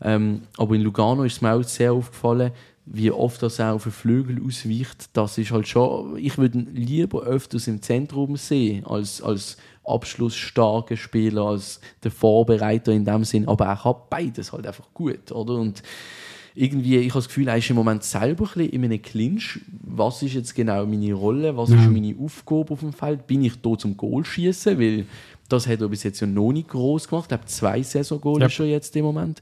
Ähm, aber in Lugano ist es mir auch sehr aufgefallen, wie oft das er auf den Flügel ausweicht. Das ist halt schon, ich würde ihn lieber öfters im Zentrum sehen, als, als abschlussstarker Spieler, als der Vorbereiter in dem Sinn. Aber er hat beides halt einfach gut, oder? Und irgendwie, ich habe das Gefühl, er ist im Moment selber ein bisschen in einem Clinch. Was ist jetzt genau meine Rolle? Was ist meine Aufgabe auf dem Feld? Bin ich da zum Goal schießen? Weil das hat er bis jetzt ja noch nicht groß gemacht. Er hat zwei Saison-Goals Ja. schon jetzt im Moment.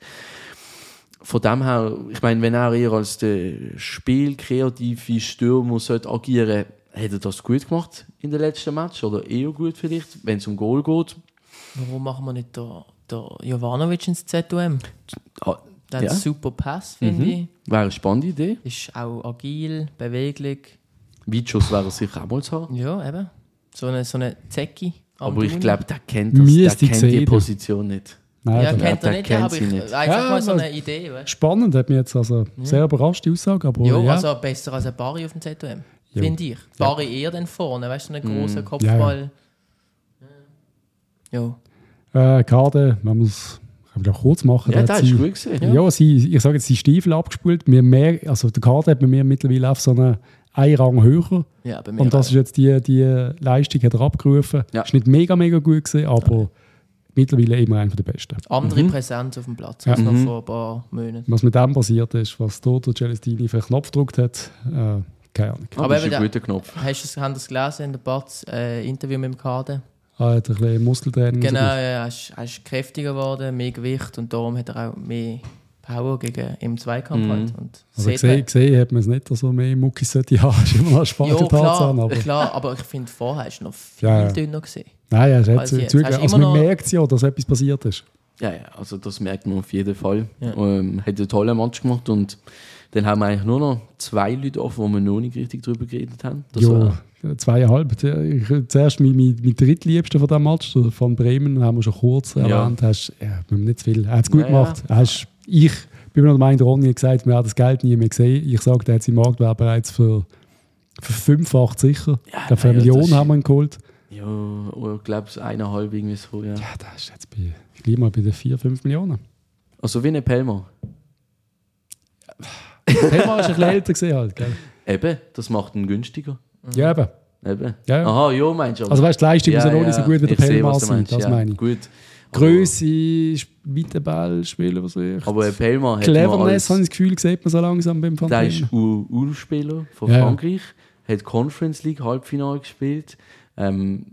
Von dem her, ich meine, wenn er eher als der spielkreative Stürmer sollte agieren hat er das gut gemacht in den letzten Match oder eher gut vielleicht, wenn es um Goal geht. Warum machen wir nicht der, der Jovanovic ins ZOM? Ah, Der hat Ja. einen super Pass, finde Mhm. ich. Wäre eine spannende Idee. Ist auch agil, beweglich. Weitschuss wäre er sicher auch mal zu haben. Ja, eben. So eine, so eine Zecki. Aber ich glaube, der kennt, das, der kennt die. Position nicht. Nein, Ja, kennt er nicht, kennt aber ich, nicht. einfach Ja, mal so aber- eine Idee. Weißt? Spannend, hat mich jetzt also sehr überrascht, die Aussage. Aber Ja, ja, also besser als ein Barry auf dem. Ja. Finde ich. Barry eher dann vorne, weißt du, einen großen Kopfball. Ja. äh, Kade, wenn es man auch kurz machen. Ja, da der hat ist gut gesehen. Ja, Ja. sie, ich sage jetzt, die Stiefel abgespult. Wir mehr, also der Kader hat bei mir mittlerweile auf so einen einen Rang höher. ja, bei mir Und das auch. ist jetzt die, die Leistung, hat er abgerufen. Ja. Ist nicht mega, mega gut gewesen, aber mittlerweile immer einer der Besten. andere Mhm. Präsenz auf dem Platz Ja. als noch Mhm. vor ein paar Monaten. Was mit dem passiert ist, was dort der Celestini für einen Knopf gedrückt hat, äh, keine Ahnung. Aber, das ist eben ein der- guter Knopf. Hast du es, haben das gelesen in der Batz, äh, Interview mit dem Kader? Er hat ein bisschen Muskeltraining. Genau, gemacht. ja, er ist, er ist kräftiger geworden, mehr Gewicht und darum hat er auch mehr Power gegen, im Zweikampf Mhm. halt. Und Also gesehen, gesehen hat man es nicht, dass er mehr Muckis sollte haben. ist immer noch eine man- spannende ja, Tatsache. klar, Aber, klar, aber ich finde, vorher ist er noch viel Ja, ja. dünner gewesen. nein, er hat Als zu- jetzt. du Also man noch- merkt ja, dass etwas passiert ist. Ja, ja, also das merkt man auf jeden Fall. Ja. Ähm, hat einen tollen Match gemacht und dann haben wir eigentlich nur noch zwei Leute offen, wo wir noch nicht richtig drüber geredet haben. Das ja, war- zweieinhalb. Ich, zuerst mein, mein, mein drittliebster von diesem Match, von Bremen, haben wir schon kurz Ja. erwähnt. Hast, ja, wir haben nicht zu viel. Er hat es gut Ja, gemacht. Er Hast, ich bin mir noch der Meinung, der Ronny hat gesagt, wir haben das Geld nie mehr gesehen. Ich sage, der hat seinen Marktwert bereits für, für fünffacht sicher. Ja, ich glaube, für eine ja, Million haben wir ihn geholt. ja, oh, ich glaube, es eineinhalb irgendwie so, ja. Ja, das ist jetzt bei, ich glaube mal bei den 4, 5 Millionen. Also wie ein Pelmer. Thema ist ein bisschen älter gesehen halt, gell? Eben, das macht ihn günstiger. Ja, eben. Eben. Ja, ja. Aha, ja, meinst du. Also weißt du, die Leistung muss ja noch nicht so gut wie der du sein, das ja. meine ich. Gut. Größe, weite Ball spielen, was ich. Aber ein Pelmar hat Cleverness, habe ich das Gefühl, sieht man so langsam beim Van der ist U- U-Spieler von Ja. Frankreich, hat Conference League Halbfinale gespielt. Ähm,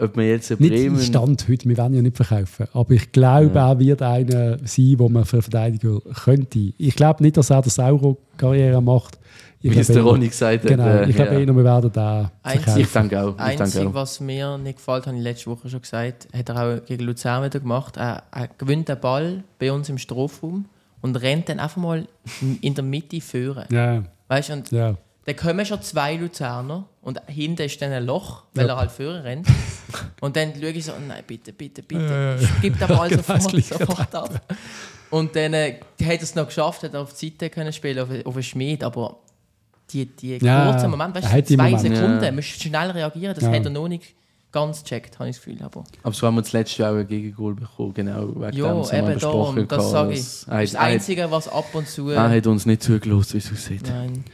ob man jetzt Nicht Bremen... im Stand heute, wir werden ja nicht verkaufen. Aber ich glaube, Ja. er wird einer sein, wo man für Verteidiger könnte. Ich glaube nicht, dass er das Euro-Karriere macht. Ich Wie es der eher- Ronny gesagt hat. Genau, äh, ich glaube ja. eher, wir werden da Einzig- Ich denke auch. Ich denke Einzig, auch. was mir nicht gefällt, habe ich letzte Woche schon gesagt, hat er auch gegen Luzern wieder gemacht. Er, er gewinnt den Ball bei uns im Strafraum und rennt dann einfach mal in der Mitte führen. Ja, Weißt du, und ja. dann kommen schon zwei Luzerner und hinten ist dann ein Loch, weil Ja. er halt führen rennt. Und dann schaue ich so, nein, bitte, bitte, bitte, ja. gib den Ball Genau sofort, sofort ab. Und dann äh, hat er es noch geschafft, hat er auf die Seite können spielen, auf, auf den Schmied, aber die, die Ja, kurzen Moment, weißt du, die zwei Momente. Sekunden, Ja. musst schnell reagieren, das Ja. hat er noch nicht ganz gecheckt, habe ich das Gefühl. Aber Aber so haben wir das letzte Jahr auch ein Gegengol bekommen, genau. Wegen ja, dem wir eben da, besprochen und das sage ich. Das ist das Einzige, was ab und zu... er hat uns nicht zugelassen, wie es aussieht. Nein.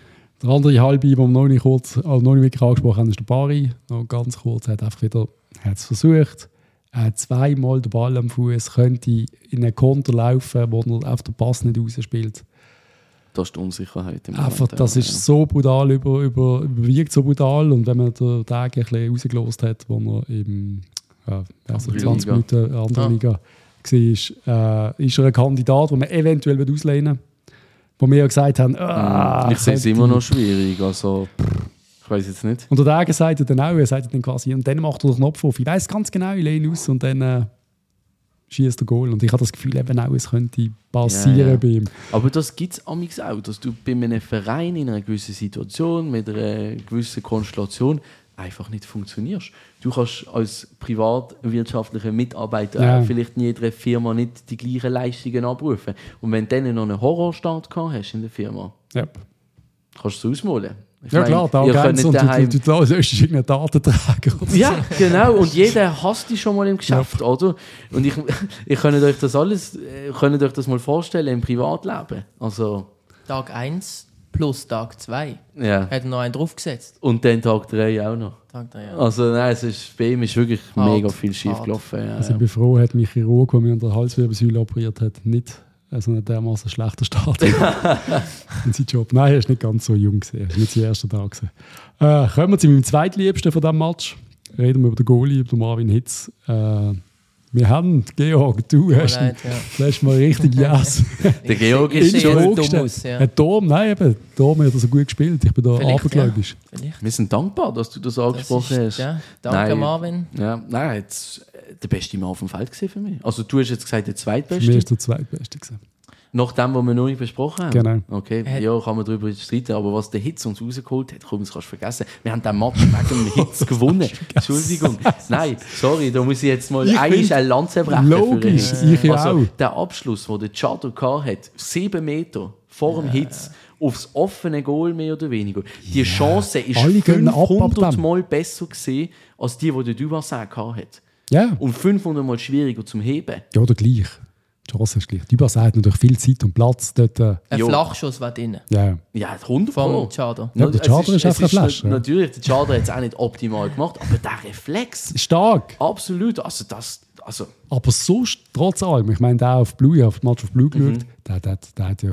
Der andere Halbe, den wir noch nicht, kurz, also noch nicht wirklich angesprochen haben, ist der Bari. Noch ganz kurz, er hat einfach wieder hat es versucht. Er hat zweimal den Ball am Fuß, könnte in einen Konter laufen, wo er auf den Pass nicht rausspielt. Das ist die Unsicherheit im Einfach, Moment, das ja. ist so brutal, über, über, überwiegt so brutal. Und wenn man den Tag ein bisschen rausgelost hat, wo er im ja, also Andere 20 Liga. Minuten andere Ah. Liga war, äh, ist er ein Kandidat, den man eventuell auslehnen Wo wir ja gesagt haben, ah, ich sehe es immer noch schwierig. Also, ich weiß jetzt nicht. Und der Dage sagt er dann auch, er sagt dann quasi, und dann macht er den Knopf auf. Ich weiß ganz genau, ich lehne aus und dann äh, schießt er Goal. Und ich habe das Gefühl, eben auch, es könnte passieren Ja, ja. bei ihm. Aber das gibt es auch, dass du bei einem Verein in einer gewissen Situation, mit einer gewissen Konstellation einfach nicht funktionierst. Du kannst als privatwirtschaftlicher Mitarbeiter Ja. vielleicht in jeder Firma nicht die gleichen Leistungen abrufen. Und wenn du dann noch einen Horrorstart gehabt hast in der Firma, Ja, kannst du es ausmalen. Ich ja meine, klar, da könnt und du, daheim- du, du, du lässt irgendeinen Datenträger. oder so. Ja, genau. Und jeder hasst dich schon mal im Geschäft, oder? Und ich, ich könnte euch das alles, äh, könnt euch das mal vorstellen im Privatleben. Also, Tag 1 plus Tag 2 ja. hat er noch einen draufgesetzt. Und dann Tag 3 auch noch. Tag 3, ja. Also nein, es ist, bei ihm ist wirklich Hart, mega viel schief gelaufen. Ja, Also ja. ich bin froh, hat mich Chirurg, der mir an der Halswirbelsäule operiert hat, nicht also einen dermaßen schlechter Start in seinen Job. Nein, er ist nicht ganz so jung gewesen. Er ist nicht sein erster Tag gewesen. Äh, kommen wir zu meinem zweitliebsten von diesem Match. Reden wir über den Goalie, über den Marvin Hitz. Äh, wir haben, Georg, du hast, leid, ja. hast mal richtig Yes. Der Georg ist gestellt. aus, ja. Ein Dom, nein, eben, Dom hat er so gut gespielt. Ich bin da Vielleicht, abergläubisch. Vielleicht. Wir sind dankbar, dass du das Das angesprochen ist, hast. ja. Danke, Nein. Marvin. Ja, nein, jetzt, äh, der beste Mann auf dem Feld gesehen für mich. Also du hast jetzt gesagt, der Für mich zweitbeste. ist der zweitbeste gewesen. Nach dem, was wir noch nicht besprochen haben. Genau. Okay, hat- ja, kann man darüber streiten, aber was der Hitz uns rausgeholt hat, komm, das kannst du vergessen. Wir haben den Match wegen dem Hitz gewonnen. Entschuldigung. Nein, sorry, da muss ich jetzt mal Ich eigentlich eine Lanze brechen. für den Logisch, Hitz. ich ja also, auch. Der Abschluss, den der Chado gehabt hat, sieben Meter vor dem Hitz, aufs offene Goal mehr oder weniger. Die Chance ist Alle gehen ab ab 500. Mal besser gesehen, als die, die der gehabt hat. Ja, Und 500 Mal schwieriger zum Heben. ja, oder gleich. Die Chance ist gleich. Die Überseite hat natürlich viel Zeit und Platz dort. Äh, Ein Jo. Flachschuss war drin. ja. Ja, 100 Vom Pro. Chado. Ja, der Charter ist es einfach ein Flash, ja. Natürlich, der Charter hat es auch nicht optimal gemacht, aber der Reflex, Stark. absolut. Also, das, also Aber sonst, trotz allem, ich meine, der auf Blue, ich habe auf Match of Blue Mhm. geschaut, der, der, der hat ja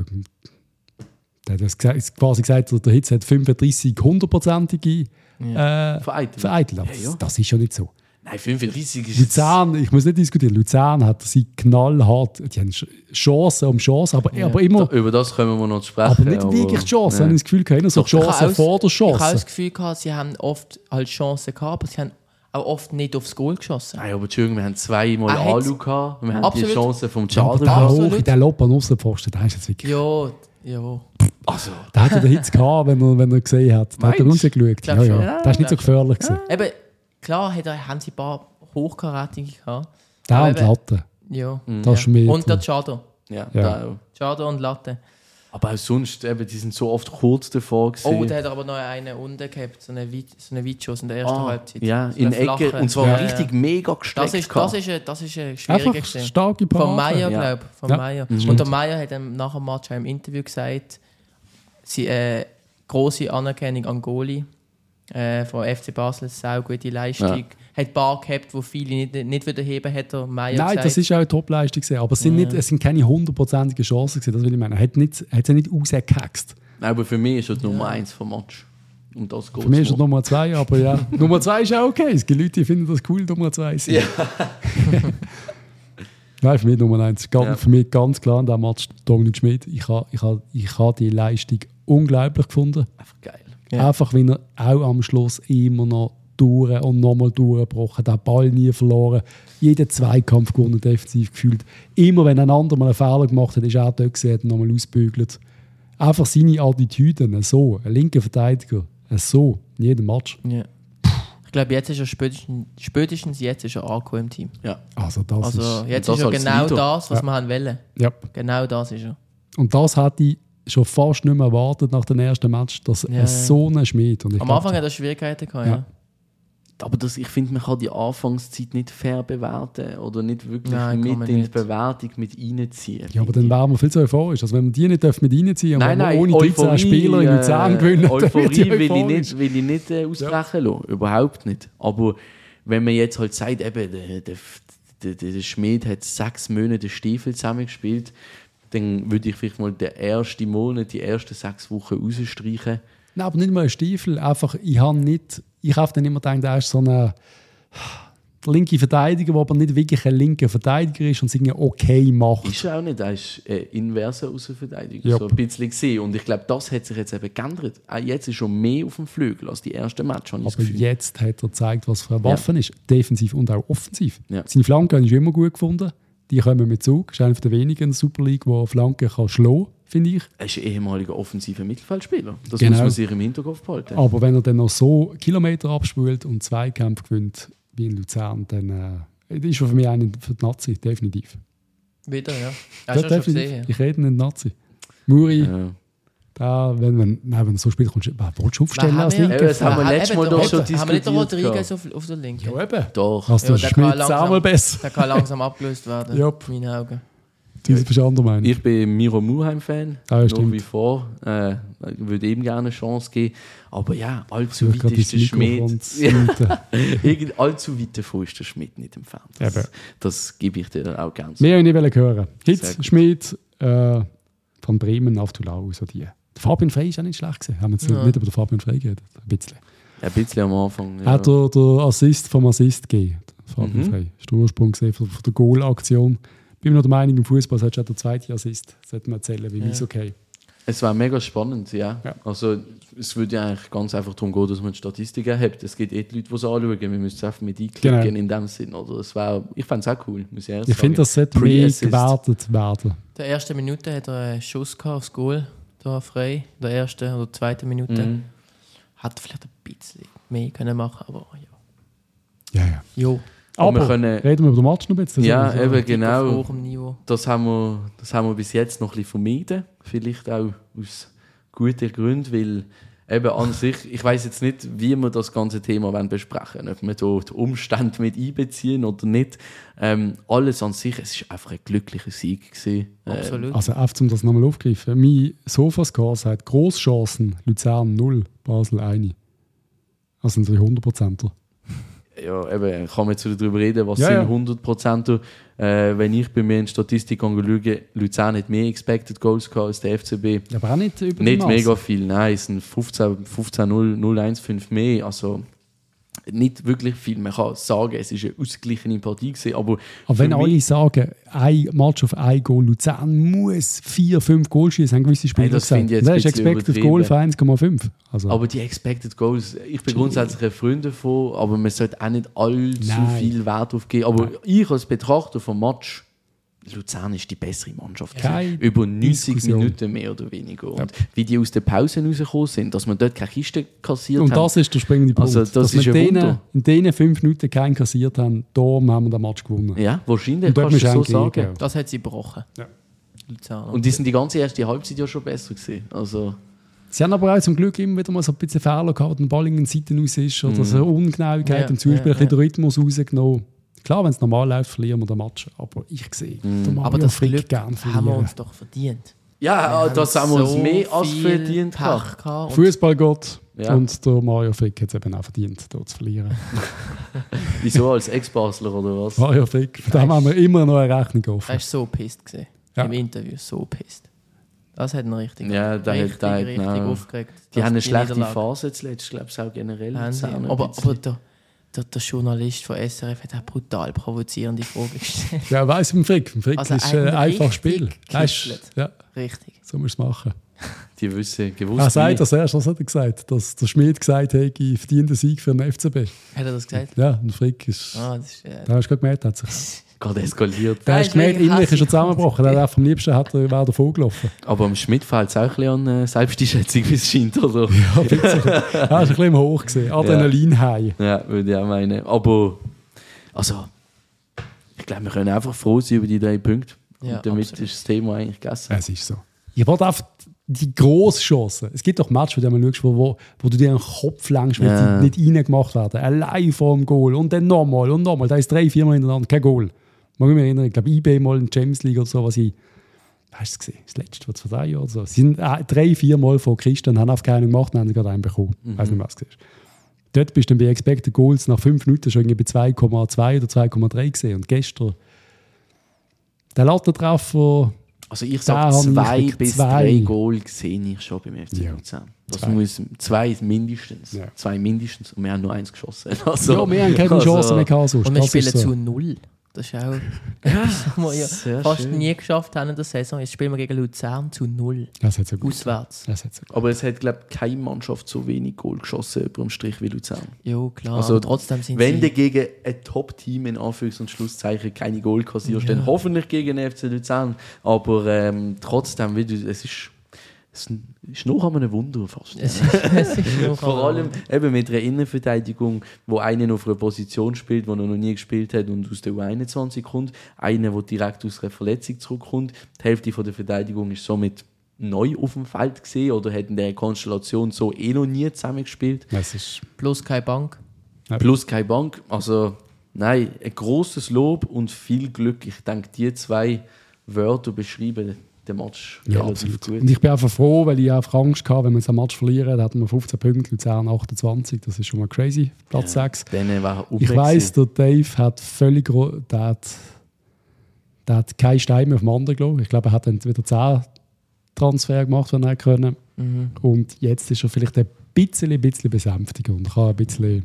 der hat das quasi gesagt, der Hitz hat 35 hundertprozentige äh, vereitelt. vereitelt. Aber Ja, ja. Das, das ist ja nicht so. Nein, 35 ist. Luzern, ich muss nicht diskutieren, Luzern hat sie knallhart, die haben Ch- Chancen um Chancen, aber, aber immer, Da, über das können wir noch sprechen. aber nicht wirklich Chancen, habe ich das Gefühl, keine so habe Chancen vor der Ich habe Chance. das Gefühl gehabt, sie haben oft halt Chancen gehabt, aber sie haben auch oft nicht aufs Goal geschossen. Nein, aber Entschuldigung, wir haben zweimal Er hat's- Alu gehabt. Wir haben Absolut. die Chance vom Aber der gehabt. Absolut. hoch in den Lob an Aussenpfosten, der ist jetzt wirklich... Ja, ja. Also, Der hat ja den Hitz gehabt, wenn er, wenn er gesehen hat. Der hat er rausgeschaut. Ja, ja. Der ist nicht so gefährlich gewesen. Eben, klar hat er, haben sie ein paar hochkarätige gehabt. Der Aber und eben- Latte. Ja. Das ist mehr. Und der Chado. ja, Ja. Da auch. Chado und Latte. Aber auch sonst, eben, die sind so oft kurz davor gewesen. Oh, der hat aber noch einen unten gehabt, so einen, Weit so einen Weitschuss in der ersten ah, Halbzeit. Ja, So in Ecke. Und zwar Ja, richtig ja. mega gestreckt. Das ist, das ist, ein- das ist ein schwieriger Einfach starke Parade. Von Meier, Ja. glaube ich. Von Ja, Meier. Und der Meier hat ihm nach dem Match im Interview gesagt, sie äh, große Anerkennung an Goli äh, von FC Basel, sau gute Leistung. Ja. Hat ein paar gehabt, wo viele nicht, nicht wieder heben, hat der Meier Nein, gesagt. das ist auch eine Top-Leistung. Aber es sind, nicht, es sind keine hundertprozentigen Chancen. gewesen, Das will ich meinen. Er hat, nicht, hat sie nicht rausgehaxt. Nein, aber für mich ist das Nummer eins vom Match. Und das geht Für mich ist er Nummer zwei, aber ja. Nummer zwei ist auch okay. Es gibt Leute, die finden das cool, Nummer zwei sind. Ja. Nein, für mich Nummer eins. Ganz, Ja. Für mich ganz klar in diesem Match Dominik Schmidt. Ich habe ich ha, ich ha die Leistung unglaublich gefunden. Einfach geil. Ja. Einfach, wenn er auch am Schluss immer noch durch und nochmal durchgebrochen, den Ball nie verloren, jeden Zweikampf gewonnen, defensiv gefühlt. Immer wenn ein anderer mal einen Fehler gemacht hat, ist er auch dort gesehen, ihn nochmal ausbügelt. Einfach seine Attitüden, so, ein linker Verteidiger, so, in jedem Match. Ja. Ich glaube, jetzt ist er spätestens, spätestens jetzt ist er angekommen im Team. Ja. Also das Also ist, jetzt das ist er genau das, was Ja. wir haben wollen. ja. Genau das ist er. Und das hätte ich schon fast nicht mehr erwartet nach dem ersten Match, dass Ja, er ja. so einen Schmied. Und ich Am glaub, Anfang hat er Schwierigkeiten gehabt, Ja. ja. Aber das, ich finde, man kann die Anfangszeit nicht fair bewerten oder nicht wirklich Nein, mit man in die. Bewertung mit reinziehen. Ja, aber dann wären wir viel zu euphorisch. Also wenn wir die nicht mit reinziehen Nein, nein, ohne 13 Euphorie, Spieler in Luzern äh, gewinnen, dann wird Euphorie die will ich nicht, will ich nicht äh, ausbrechen lassen. Überhaupt nicht. Aber wenn man jetzt halt sagt, eben, der, der, der, der Schmied hat sechs Monate Stiefel zusammengespielt, dann würde ich vielleicht mal den ersten Monat, die ersten sechs Wochen rausstreichen. Nein, aber nicht mal ein Stiefel. Einfach, ich habe nicht, ich habe dann immer gedacht, er ist so ein der linke Verteidiger, der aber nicht wirklich ein linker Verteidiger ist und es okay macht. Ist er auch nicht, er ist äh, inverser Außenverteidiger, Jupp. so ein bisschen gesehen. Und ich glaube, das hat sich jetzt eben geändert. Auch jetzt ist schon mehr auf dem Flügel als die ersten Match, habe ich das Aber jetzt hat er gezeigt, was für eine Waffe ist. Defensiv und auch offensiv. Ja. Seine Flanken habe ich immer gut gefunden. Die kommen mit Zug. Ist einer der wenigen in der Super League, der Flanken kann schlagen kann, finde ich. Er ist ein ehemaliger offensiver Mittelfeldspieler. Das Genau. muss man sich im Hinterkopf behalten. Aber wenn er dann noch so Kilometer abspult und Zweikämpfe gewinnt wie in Luzern, dann äh, ist er für mich einer für die Nazi, definitiv. Wieder, ja. Ja, Hast du schon gesehen? Ich rede nicht Nazi. Muri, Ja. Da, wenn, wenn, nein, wenn er so spielt, kommst du, willst du aufstellen als haben wir- linker Eben, das haben wir letztes Mal doch schon Rod- Haben wir nicht den diskutiert Rodriguez auf, auf der Linken? Ja, eben. Doch. Hast du Ja, ja, der kann Schmidt langsam- zehnmal besser. Der kann langsam abgelöst werden, Jupp. in meinen Augen. Du bist anderer Meinung. Ich bin Miro Muheim-Fan. Ah, ja, nach stimmt. wie vor. Äh, ich würde ihm gerne eine Chance geben. Aber ja, allzu Ich weit ist der Schmidt. allzu weit davon ist der Schmidt nicht entfernt. Eben. Das, das gebe ich dir auch gerne. Mehr wollte ich nicht hören. Hitz. Schmidt, äh, von Bremen auf Tulau, so die. Der Fabian Frey ist auch nicht schlecht gewesen. Haben wir jetzt Ja. nicht über den Fabian Frey geredet? Ein bisschen. Ein bisschen am Anfang. Er Ja. hat der, der Assist vom Assist gegeben. Fabian Mhm. Frey. Das ist der Ursprung gesehen von, der Goal-Aktion. Bin mir noch der Meinung, im Fußball sollte auch der zweite Assist sollte man erzählen, wie Ja. ja. okay. Es war mega spannend, ja. Ja. Also, es würde ja eigentlich ganz einfach darum gehen, dass man Statistiken hat. Es gibt eh die Leute, die es anschauen. Wir müssen es einfach mit einklicken Genau. in dem Sinn. Oder es war, ich fand es auch cool, muss ich ehrlich Ich finde, sagen. das sollte mehr gewertet werden. In der ersten Minute hat er einen Schuss gehabt aufs Goal, da frei. In der ersten oder zweiten Minute. Mhm. Hat vielleicht ein bisschen mehr können machen, aber Ja, ja. ja. Jo, Aber Aber wir können- reden wir über den Match noch ein bisschen. Ja, Also, eben genau. Das haben, wir, das haben wir bis jetzt noch ein bisschen vermieden. Vielleicht auch aus guten Gründen, weil eben an sich, ich weiß jetzt nicht, wie wir das ganze Thema besprechen wollen. Ob wir da die Umstände mit einbeziehen oder nicht. Ähm, alles an sich, es ist einfach ein glücklicher Sieg. Gewesen. Ähm, Absolut. Also, einfach um das nochmal aufzugreifen. Mein Sofascore sagt Großchancen, Luzern 0, Basel 1. Also ein 300%er. Ja, eben, kann man jetzt darüber reden, was Ja, sind ja. 100 Prozent. Äh, wenn ich bei mir in Statistik schaue, Luzern hat mehr Expected Goals gehabt als der FCB. Aber auch nicht über Nicht mega viel, nein, es sind 15, 15 0, 0, 1, 5 mehr. Also nicht wirklich viel. Man kann sagen, es ist eine ausgeglichene Partie gewesen, aber Aber wenn alle sagen, ein Match auf ein Goal, Luzern muss vier, fünf Goal schießen, haben gewisse Spieler Hey, das gesagt. finde ich jetzt Das ein ist Expected Goal für 1,5. Also, Aber die Expected Goals, ich bin grundsätzlich ein Freund davon, aber man sollte auch nicht allzu Nein. viel Wert drauf geben. Aber ich als Betrachter vom Match, Luzern ist die bessere Mannschaft. Keine Über 90 Diskussion. Minuten mehr oder weniger. Und wie die aus der Pause rausgekommen sind, dass man dort keine Kiste kassiert und hat. das ist der springende Punkt. Also, das Dass ist wir ein denen, in diesen fünf Minuten keinen kassiert haben, darum haben wir den Match gewonnen. Ja, wahrscheinlich Und kannst du so sagen. gehen. Das hat sie gebrochen. Ja. Luzern. Und die sind die ganze erste Halbzeit ja schon besser gewesen. Also, Sie haben aber auch zum Glück immer wieder mal so ein bisschen Fehler gehabt, wenn der Ball in den Seiten raus ist oder so Ungenauigkeit Ja, im Zuspiel, ja, ein bisschen ja. den Rhythmus rausgenommen. Klar, wenn es normal läuft, verlieren wir den Match. Aber ich sehe, der Mario aber das Glück gern haben wir verlieren. uns doch verdient. ja, Wir das haben wir uns mehr als verdient Fußballgott Ja. und der Mario Frick hat es eben auch verdient, dort zu verlieren. Wieso als Ex-Basler oder was? Mario Frick, da haben wir immer noch eine Rechnung offen. er war so pisst. Gewesen. Ja. Im Interview so pisst. Das hat ihn richtig, Ja, hat- richtig, hat- richtig nein. aufgeregt. Die haben eine schlechte Phase zuletzt, glaube ich, auch generell. Aber, aber der, der, der Journalist von SRF hat auch brutal provozierende Fragen gestellt. Ja, weiss beim Frick. Beim Frick Also ist äh, ein einfach richtig Spiel. Gekitselt. ja, Richtig. so musst du es machen. Die wissen, gewusst. Er sagt wie. das erst, was hat er gesagt? Dass der Schmidt gesagt hat, ich verdiene den Sieg für den FCB. Hat er das gesagt? Ja, und Frick ist. Ah, das ist, äh, Da hast du gerade gemerkt, hat sich. Gerade eskaliert. Der Ja, ist gemerkt, wirklich innerlich ist er zusammengebrochen. Der hat am liebsten hat er, wäre davon gelaufen. Aber am Schmidt fehlt es auch ein bisschen an äh, Selbsteinschätzung, wie es scheint, oder? Ja, ein bisschen. Er ist ein bisschen hoch gesehen. Adrenalin-High. Ja, würde ich auch meinen. Aber, also, ich glaube, wir können einfach froh sein über die drei Punkte. Ja, Und damit absolut. ist das Thema eigentlich gegessen. Es ist so. Ich wollte einfach die grosse Chance. Es gibt doch Matches, wo du mal schaust, wo, wo, wo du dir den Kopf längst, weil Ja. die nicht reingemacht werden. Allein vor dem Goal und dann nochmal und nochmal. Da ist drei, viermal hintereinander kein Goal. Mag ich mich erinnern, ich glaube, IB mal in der Champions League oder so, was ich. Hast du es gesehen? Das letzte, was vor drei Jahren oder so. Sie sind äh, drei, vier Mal vor Christian, haben auf keinen gemacht und haben gerade einen bekommen. Ich weiß nicht, was du siehst. Dort bist du dann bei Expected Goals nach fünf Minuten schon irgendwie bei 2,2 oder 2,3 gesehen. Und gestern, der Lattentreffer, Also ich sage, zwei bis zwei. drei Goal sehe ich schon beim FC Ja. Luzern. Das Zwei. muss zwei mindestens. Ja. Zwei mindestens. Und wir haben nur eins geschossen. Also, ja, wir haben keine also, Chance mehr gehabt. Und wir spielen ist so. zu null. Das ist auch etwas, was wir ja fast schön. nie geschafft haben in der Saison. Jetzt spielen wir gegen Luzern zu null. Das hat so gut. Auswärts. Das hat so gut. Aber es hat, glaube ich, keine Mannschaft so wenig Goal geschossen über dem Strich wie Luzern. Ja, klar. Also, trotzdem sind Wenn du sie... gegen ein Top-Team in Anführungs- und Schlusszeichen keine Goal kassierst, Ja. dann hoffentlich gegen den FC Luzern. Aber ähm, trotzdem, wie du, es ist, es ist noch einmal ein Wunder fast. Es ist, es ist Vor allem eben mit einer Innenverteidigung, wo einer auf einer Position spielt, die er noch nie gespielt hat und aus der U21 kommt. Einer, der direkt aus einer Verletzung zurückkommt. Die Hälfte von der Verteidigung ist somit neu auf dem Feld gesehen oder hat in der Konstellation so eh noch nie zusammengespielt. Es ist Plus keine Bank. Plus keine Bank. Also, nein, ein großes Lob und viel Glück. Ich denke, die zwei Wörter beschreiben den Match ja, relativ gut. Und ich bin einfach froh, weil ich einfach Angst hatte, wenn wir jetzt einen Match verlieren, dann hatten wir 15 Punkte, Luzern 28. Das ist schon mal crazy. Platz 6. Denen war Ich weiss, der Dave hat völlig. Der hat, der hat keinen Stein mehr auf dem anderen gelassen. Ich glaube, er hat dann wieder 10 Transfer gemacht, wenn er können. Mhm. Und jetzt ist er vielleicht ein bisschen, bisschen besänftiger und kann ein bisschen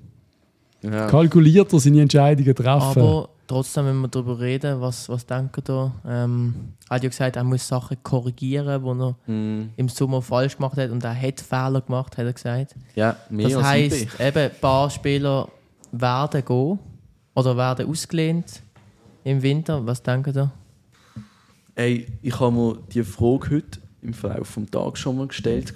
ja. kalkulierter seine Entscheidungen treffen. Aber trotzdem, wenn wir darüber reden, was, was denken da? Ähm, er hat ja gesagt, er muss Sachen korrigieren, die er Mm, im Sommer falsch gemacht hat. Und er hat Fehler gemacht, hat er gesagt. ja, mehr Das heisst, eben, ein paar Spieler werden gehen oder werden ausgelehnt im Winter. Was denken da? Ey, ich habe mir die Frage heute im Verlauf des Tages schon mal gestellt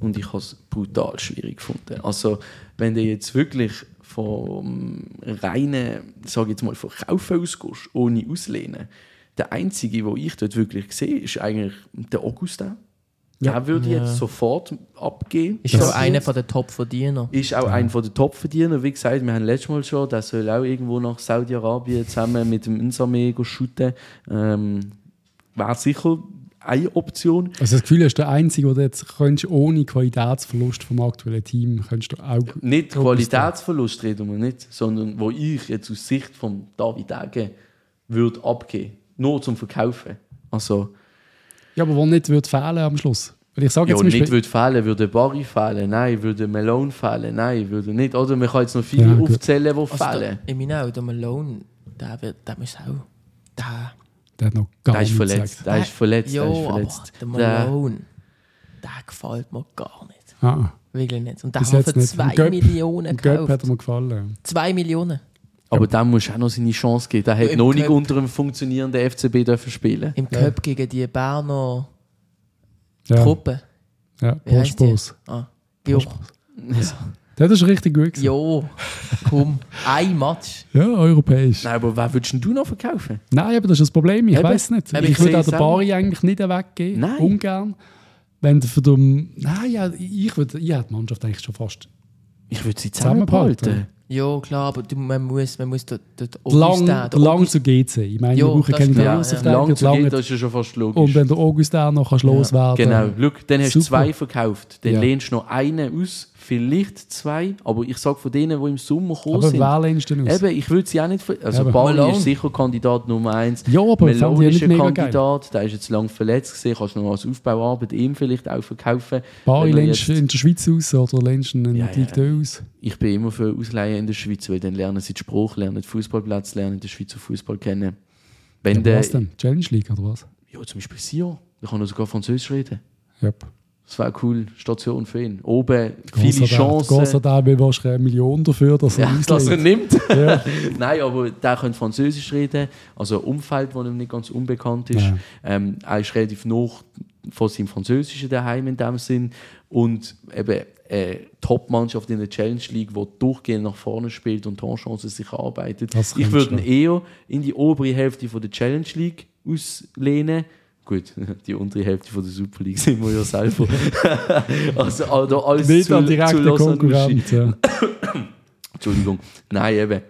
und ich habe es brutal schwierig gefunden. Also, wenn du jetzt wirklich vom reinen, sage jetzt mal, Verkaufen ausgehst, ohne Auslehnen, der einzige, den ich dort wirklich sehe, ist eigentlich der Augustin. Ja. Der würde Ja. jetzt sofort abgehen. Ist auch einer von der Top-Verdiener. Ist auch einer der Top-Verdiener. Wie gesagt, wir haben letztes Mal schon, der soll auch irgendwo nach Saudi-Arabien zusammen mit dem Insame shooten. Ähm, Wäre sicher eine Option. Also das Gefühl hast, der Einzige, der jetzt könntest, ohne Qualitätsverlust vom aktuellen Team könntest du auch Nicht. Qualitätsverlust reden wir nicht, sondern wo ich jetzt aus Sicht von David Ege würde abgehen. Nur zum Verkaufen. Also, Ja, aber wo nicht wird fehlen am Schluss. Weil ich sage ja, jetzt zum nicht Beispiel, würde fehlen, würde Barry fehlen, nein, würde Malone fehlen, nein, würde nicht. Oder man kann jetzt noch viele Ja, aufzählen, die Also fehlen. ich meine auch, der Malone, der, wird, der muss auch... Der, der hat noch gar Der ist nichts verletzt, gesagt. der ist verletzt, jo, der ist verletzt. aber der Der- Malone, der gefällt mir gar nicht. Ah, Wirklich nicht. Und wir jetzt für nicht. zwei Im Göpp- Millionen im Göpp hat gekauft. er mir gefallen. Zwei Millionen. Aber dem muss auch noch seine Chance geben. Der Ja, hat im noch nicht Cup. unter einem funktionierenden FCB dürfen spielen. Im Ja. Cup gegen die Berner Ja, Truppe. ja Wie heisst die? Postbus. Das ist richtig gut. gewesen. jo, komm, ein Match. Ja, europäisch. Nein, aber wer würdest denn du noch verkaufen? Nein, aber das ist das Problem. Ich weiß nicht. Eben, ich ich würde auch den auch Bari eigentlich nicht weggeben. Nein. Ungern. Wenn du für den. Nein, ja, ich würde. Ich die Mannschaft eigentlich schon fast. Ich würde sie Zusammenbehalten. zusammenhalten. Ja, klar, aber du, man muss, man muss dort, dort Lang, Augustin- der lang zu GC. Ich meine, Jo, wir brauchen keine klar, Ja, ja. Lang zu lang gehen, nicht- das ist ja schon fast logisch. Und wenn der Augustin noch kannst loswerden Genau, Look, dann hast du zwei verkauft. Dann Ja. lehnst du noch einen aus, vielleicht zwei. Aber ich sage von denen, die im Sommer gekommen Aber sind. wer lehnst du denn aus? Eben, ich würde sie auch nicht. Also, Eben. Malone. ist sicher Kandidat Nummer eins. Ja, aber die ist ein. Kandidat. Der ist jetzt lang verletzt gesehen. Kannst du noch als Aufbauarbeit ihm vielleicht auch verkaufen. Er du jetzt- in der Schweiz aus oder lehnst du in Ja, ja. 2 aus? Ich bin immer für Ausleihen in der Schweiz, weil dann lernen sie den Spruch, lernen den Fußballplatz, lernen den Schweizer Fußball kennen. Wenn Ja, der, was denn? Challenge League oder was? ja, zum Beispiel Sion, der kann er sogar Französisch reden. Yep. Das wäre eine coole Station für ihn. Oben viele Chancen. Gott sei Dank, weil du eine Million dafür, dass er Ja, dass er nimmt. Ja. Nein, aber der könnte Französisch reden. Also ein Umfeld, das ihm nicht ganz unbekannt ist. Ja. Ähm, er ist relativ noch von seinem Französischen daheim in dem Sinn. Und eben eine Top-Mannschaft in der Challenge League, die durchgehend nach vorne spielt und Torchancen sich arbeitet. Ich würde ihn eher in die obere Hälfte von der Challenge League auslehnen. Gut, die untere Hälfte von der Super League sind wir ja selber. also, also alles Nicht zu, zu direkte Lausanne Konkurrenz. Ja. Entschuldigung. Nein, eben.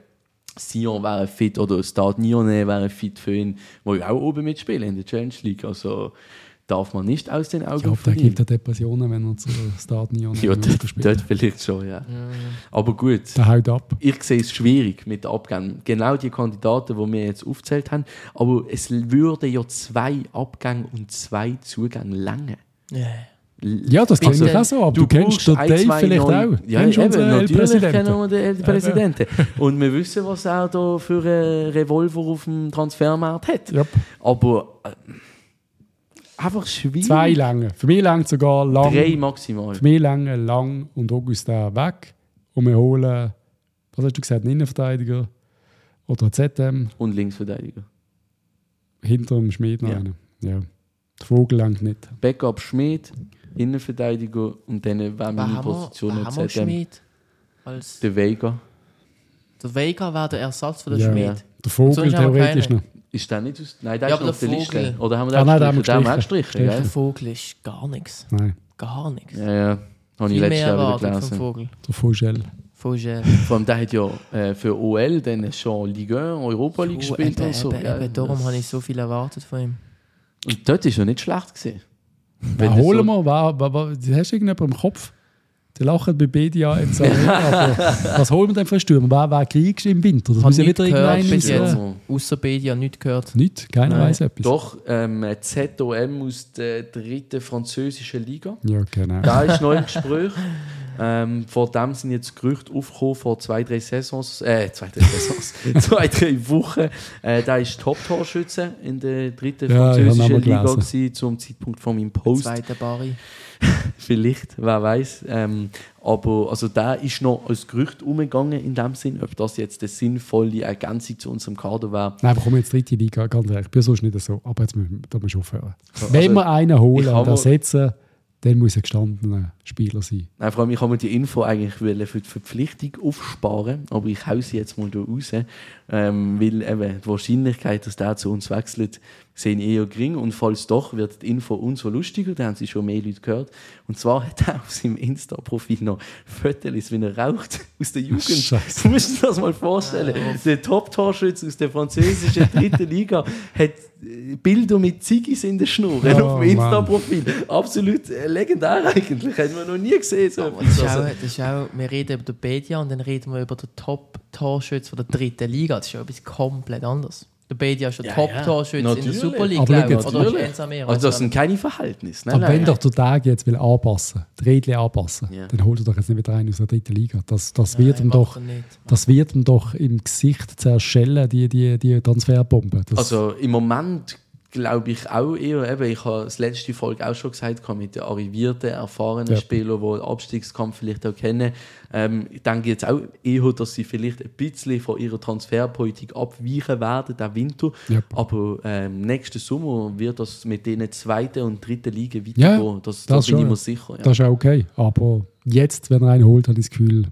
Sion wäre fit oder Stade Nyonnais wäre fit für ihn, wo ja auch oben mitspielen in der Challenge League. Also darf man nicht aus den Ich Augen glaube, der verlieren. gibt ja Depressionen, wenn er zu Start nie Ja, dort, dort vielleicht schon, ja. Aber gut, Der haut ab. ich sehe es schwierig mit den Abgängen. Genau die Kandidaten, die wir jetzt aufgezählt haben. Aber es würde ja zwei Abgänge und zwei Zugänge lange. Ja. Ja, das kenne ich auch so. Aber du, kennst den ein, Dave vielleicht neue- auch. Ja, Kennst du eben, natürlich kennen wir den El-Präsidenten. Und wir wissen, was er da für einen Revolver auf dem Transfermarkt hat. Ja. Aber äh, einfach schwierig. Zwei Länge. Für mich lang sogar lang. Drei maximal. Für mich lange, lang und Augustin weg. Und wir holen, was hast du gesagt, einen Innenverteidiger oder einen ZM Und Linksverteidiger. hinter dem Schmied noch Ja. einen. Ja. Der Vogel langt nicht. Backup Schmied, Innenverteidiger und dann wäre meine Position jetzt ZM. Schmied? Als Der Vega. der Vega wäre der Ersatz für den Ja. Schmied. Der Vogel wir theoretisch noch. Ist der nicht aus. Nein, der Ja, ist auf der Liste. Vogel. Oder haben wir Ah, nein, haben wir gestrichen? Den haben wir gestrichen. Der? Vogel ist gar nichts. Nein, Gar nichts. Ja, ja. Habe ich letztes Jahr wieder gelesen. Vogel. der Vogel. Vogel. Vor allem, der hat ja äh, für OL dann schon Ligue 1, Europa League gespielt eben, und so. eben, gell? eben, darum Das- habe ich so viel erwartet von ihm. Und dort ist er nicht schlecht gesehen. Wer holen wir? Wer, wer, wer, hast du irgendjemanden im Kopf? Die lachen bei BDA jetzt auch nicht, aber was holen wir denn für einen Stürmer? Wer, wer kriegst du im Winter? Das muss ja wieder irgendein bis jetzt. Außer Bedia nicht gehört. Nicht, keiner Nein. weiß etwas. Doch, ähm, ZOM aus der dritten französischen Liga. Ja, genau. Da ist neu im Gespräch. Ähm, vor dem sind jetzt Gerüchte aufgekommen, vor zwei, drei Saisons, äh, zwei, drei Saisons, zwei, drei Wochen. Äh, da ist Top-Torschütze in der dritten Ja, französischen Liga gewesen, zum Zeitpunkt von meinem Post. Zweiter Bari. Vielleicht, wer weiß. Ähm, aber also der ist noch als Gerücht umgegangen in dem Sinn, ob das jetzt eine sinnvolle Ergänzung zu unserem Kader wäre. Nein, aber komm jetzt dritte Liga, ganz ehrlich. Ich bin sonst nicht so. Aber jetzt müssen da wir aufhören. Also, Wenn wir einen holen und ersetzen, dann muss ein gestandener Spieler sein. Nein, vor allem, ich habe mir die Info eigentlich für die Verpflichtung aufsparen, aber ich hau sie jetzt mal hier raus, ähm, weil eben die Wahrscheinlichkeit, dass der zu uns wechselt, sehe ich eher gering und falls doch, wird die Info umso lustiger, da haben sie schon mehr Leute gehört. Und zwar hat er auf seinem Insta-Profil noch Fotos, wie er raucht, aus der Jugend. Scheiße. Du musst dir das mal vorstellen. Der Top-Torschütze aus der französischen dritten Liga hat äh, Bilder mit Ziggis in der Schnur Oh, auf dem Insta-Profil. Absolut äh, legendär eigentlich. Wir noch nie gesehen. So Aber das ist, etwas. auch, Also, das ist auch, wir reden über den Bedia und dann reden wir über den Top-Torschütze von der dritten Liga. Das ist ja etwas komplett anderes. Der Bedia ist der Ja, Top-Torschütze ja. in der. Super League, Aber glaube ich. Oder mehr? also das sind keine Verhältnisse. Nein, Aber wenn nein. doch der Tag jetzt will anpassen, die Regeln anpassen, Ja. dann holt er doch jetzt nicht wieder einen aus der dritten Liga. Das, das, wird, ihm doch, das wird ihm doch im Gesicht zerschellen, die, die, die Transferbombe. Das, Also im Moment glaube ich auch eher, eben, ich habe das letzte Folge auch schon gesagt, mit den arrivierten, erfahrenen Ja. Spielern, die den Abstiegskampf vielleicht auch kennen. Ähm, ich denke jetzt auch eher, dass sie vielleicht ein bisschen von ihrer Transferpolitik abweichen werden, der Winter. Ja. Aber ähm, nächsten Sommer wird das mit den zweiten und dritten Ligen Ja, weitergehen. das, da das bin ich schon. mir sicher. Ja. das ist auch okay. Aber jetzt, wenn er einen holt, habe ich das Gefühl,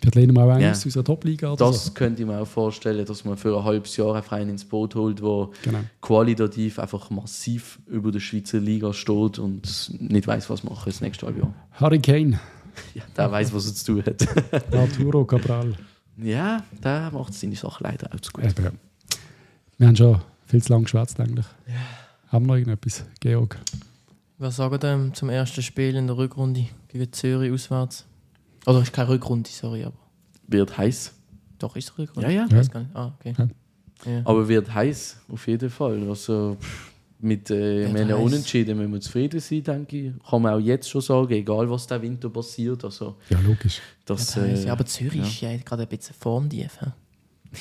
vielleicht lehnen wir auch einen Ja. aus unserer Top-Liga Das so. könnte ich mir auch vorstellen, dass man für ein halbes Jahr einen Verein ins Boot holt, der Genau. qualitativ einfach massiv über der Schweizer Liga steht und nicht weiß, was machen das nächste halbe Jahr. Harry Kane, Ja, der weiß, was er zu tun hat. Arturo Cabral. ja, der macht seine Sache leider auch zu gut. Eben. Wir haben schon viel zu lange geschwätzt eigentlich. Haben wir noch irgendetwas, Georg? Was sagen ihr zum ersten Spiel in der Rückrunde gegen Zürich auswärts? Oder ist keine Rückrunde, sorry, aber Wird heiß. doch ist es Rückrunde. Ja, ja. Ich weiß gar nicht. Ah, okay. Ja. Ja. Aber wird heiß, auf jeden Fall. Also, pff, mit äh, heiß. Unentschieden müssen wir zufrieden sein, denke ich. Kann man auch jetzt schon sagen, egal was der Winter passiert. Also, Ja, logisch. das, Ja, äh, ja, aber Zürich ja. ist ja gerade ein bisschen formtief. hä?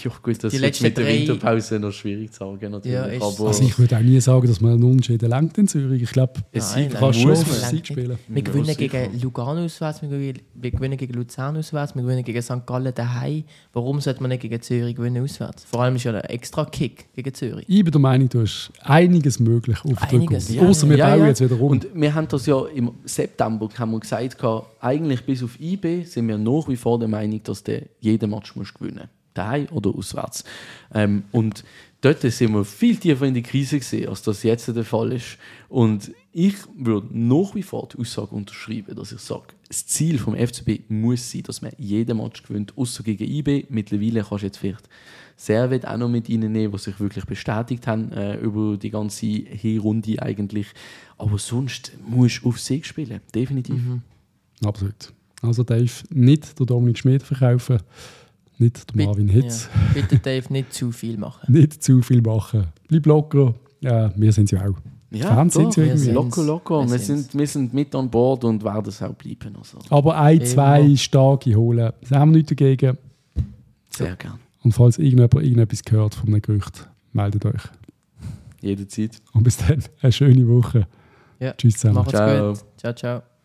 Ja, gut, das Die letzten mit der drei- Winterpause noch schwierig zu sagen, natürlich. Ja, ist aber Also ich würde auch nie sagen, dass man einen Unentschieden lenkt in Zürich. Ich glaube, es sieht nein, schon. Sieg spielen. Wir Ja, gewinnen sicher. gegen Lugano auswärts, wir gewinnen, gegen Luzern auswärts, wir gewinnen gegen St. Gallen daheim. Warum sollte man nicht gegen Zürich gewinnen auswärts? Vor allem ist ja ein extra Kick gegen Zürich. Ich bin der Meinung, du hast einiges möglich auf der ja, Außer wir Ja, bauen ja. jetzt wieder rum. Und wir haben das ja im September haben wir gesagt, eigentlich bis auf IB sind wir nach wie vor der Meinung, dass der jeden Match muss gewinnen daheim oder auswärts. Ähm, und dort sind wir viel tiefer in die Krise gesehen, als das jetzt der Fall ist. Und ich würde nach wie vor die Aussage unterschreiben, dass ich sage, das Ziel vom FCB muss sein, dass man jeden Match gewinnt, außer gegen IB. Mittlerweile kannst du jetzt vielleicht Servet auch noch mit reinnehmen, die sich wirklich bestätigt haben äh, über die ganze Hinrunde eigentlich. Aber sonst musst du auf Sieg spielen, definitiv. Absolut. Also Dave, nicht der Dominik Schmid verkaufen, nicht der Bitte- Marvin Hitz, Ja. Bitte Dave, nicht zu viel machen. nicht zu viel machen. Bleib locker. Ja, wir sind ja auch. Fans sind sie wir irgendwie. sind- Locker, locker. Wir Wir sind, wir sind mit an Bord und werden es auch bleiben. Also. Aber ein, zwei Immer. starke holen. Da haben wir nichts dagegen. Sehr gern. Und falls irgendjemand irgendetwas gehört von einem Gerücht, meldet euch. Jederzeit. Und bis dann, eine schöne Woche. Ja. Tschüss zusammen. Macht's Ciao. gut. Ciao, ciao.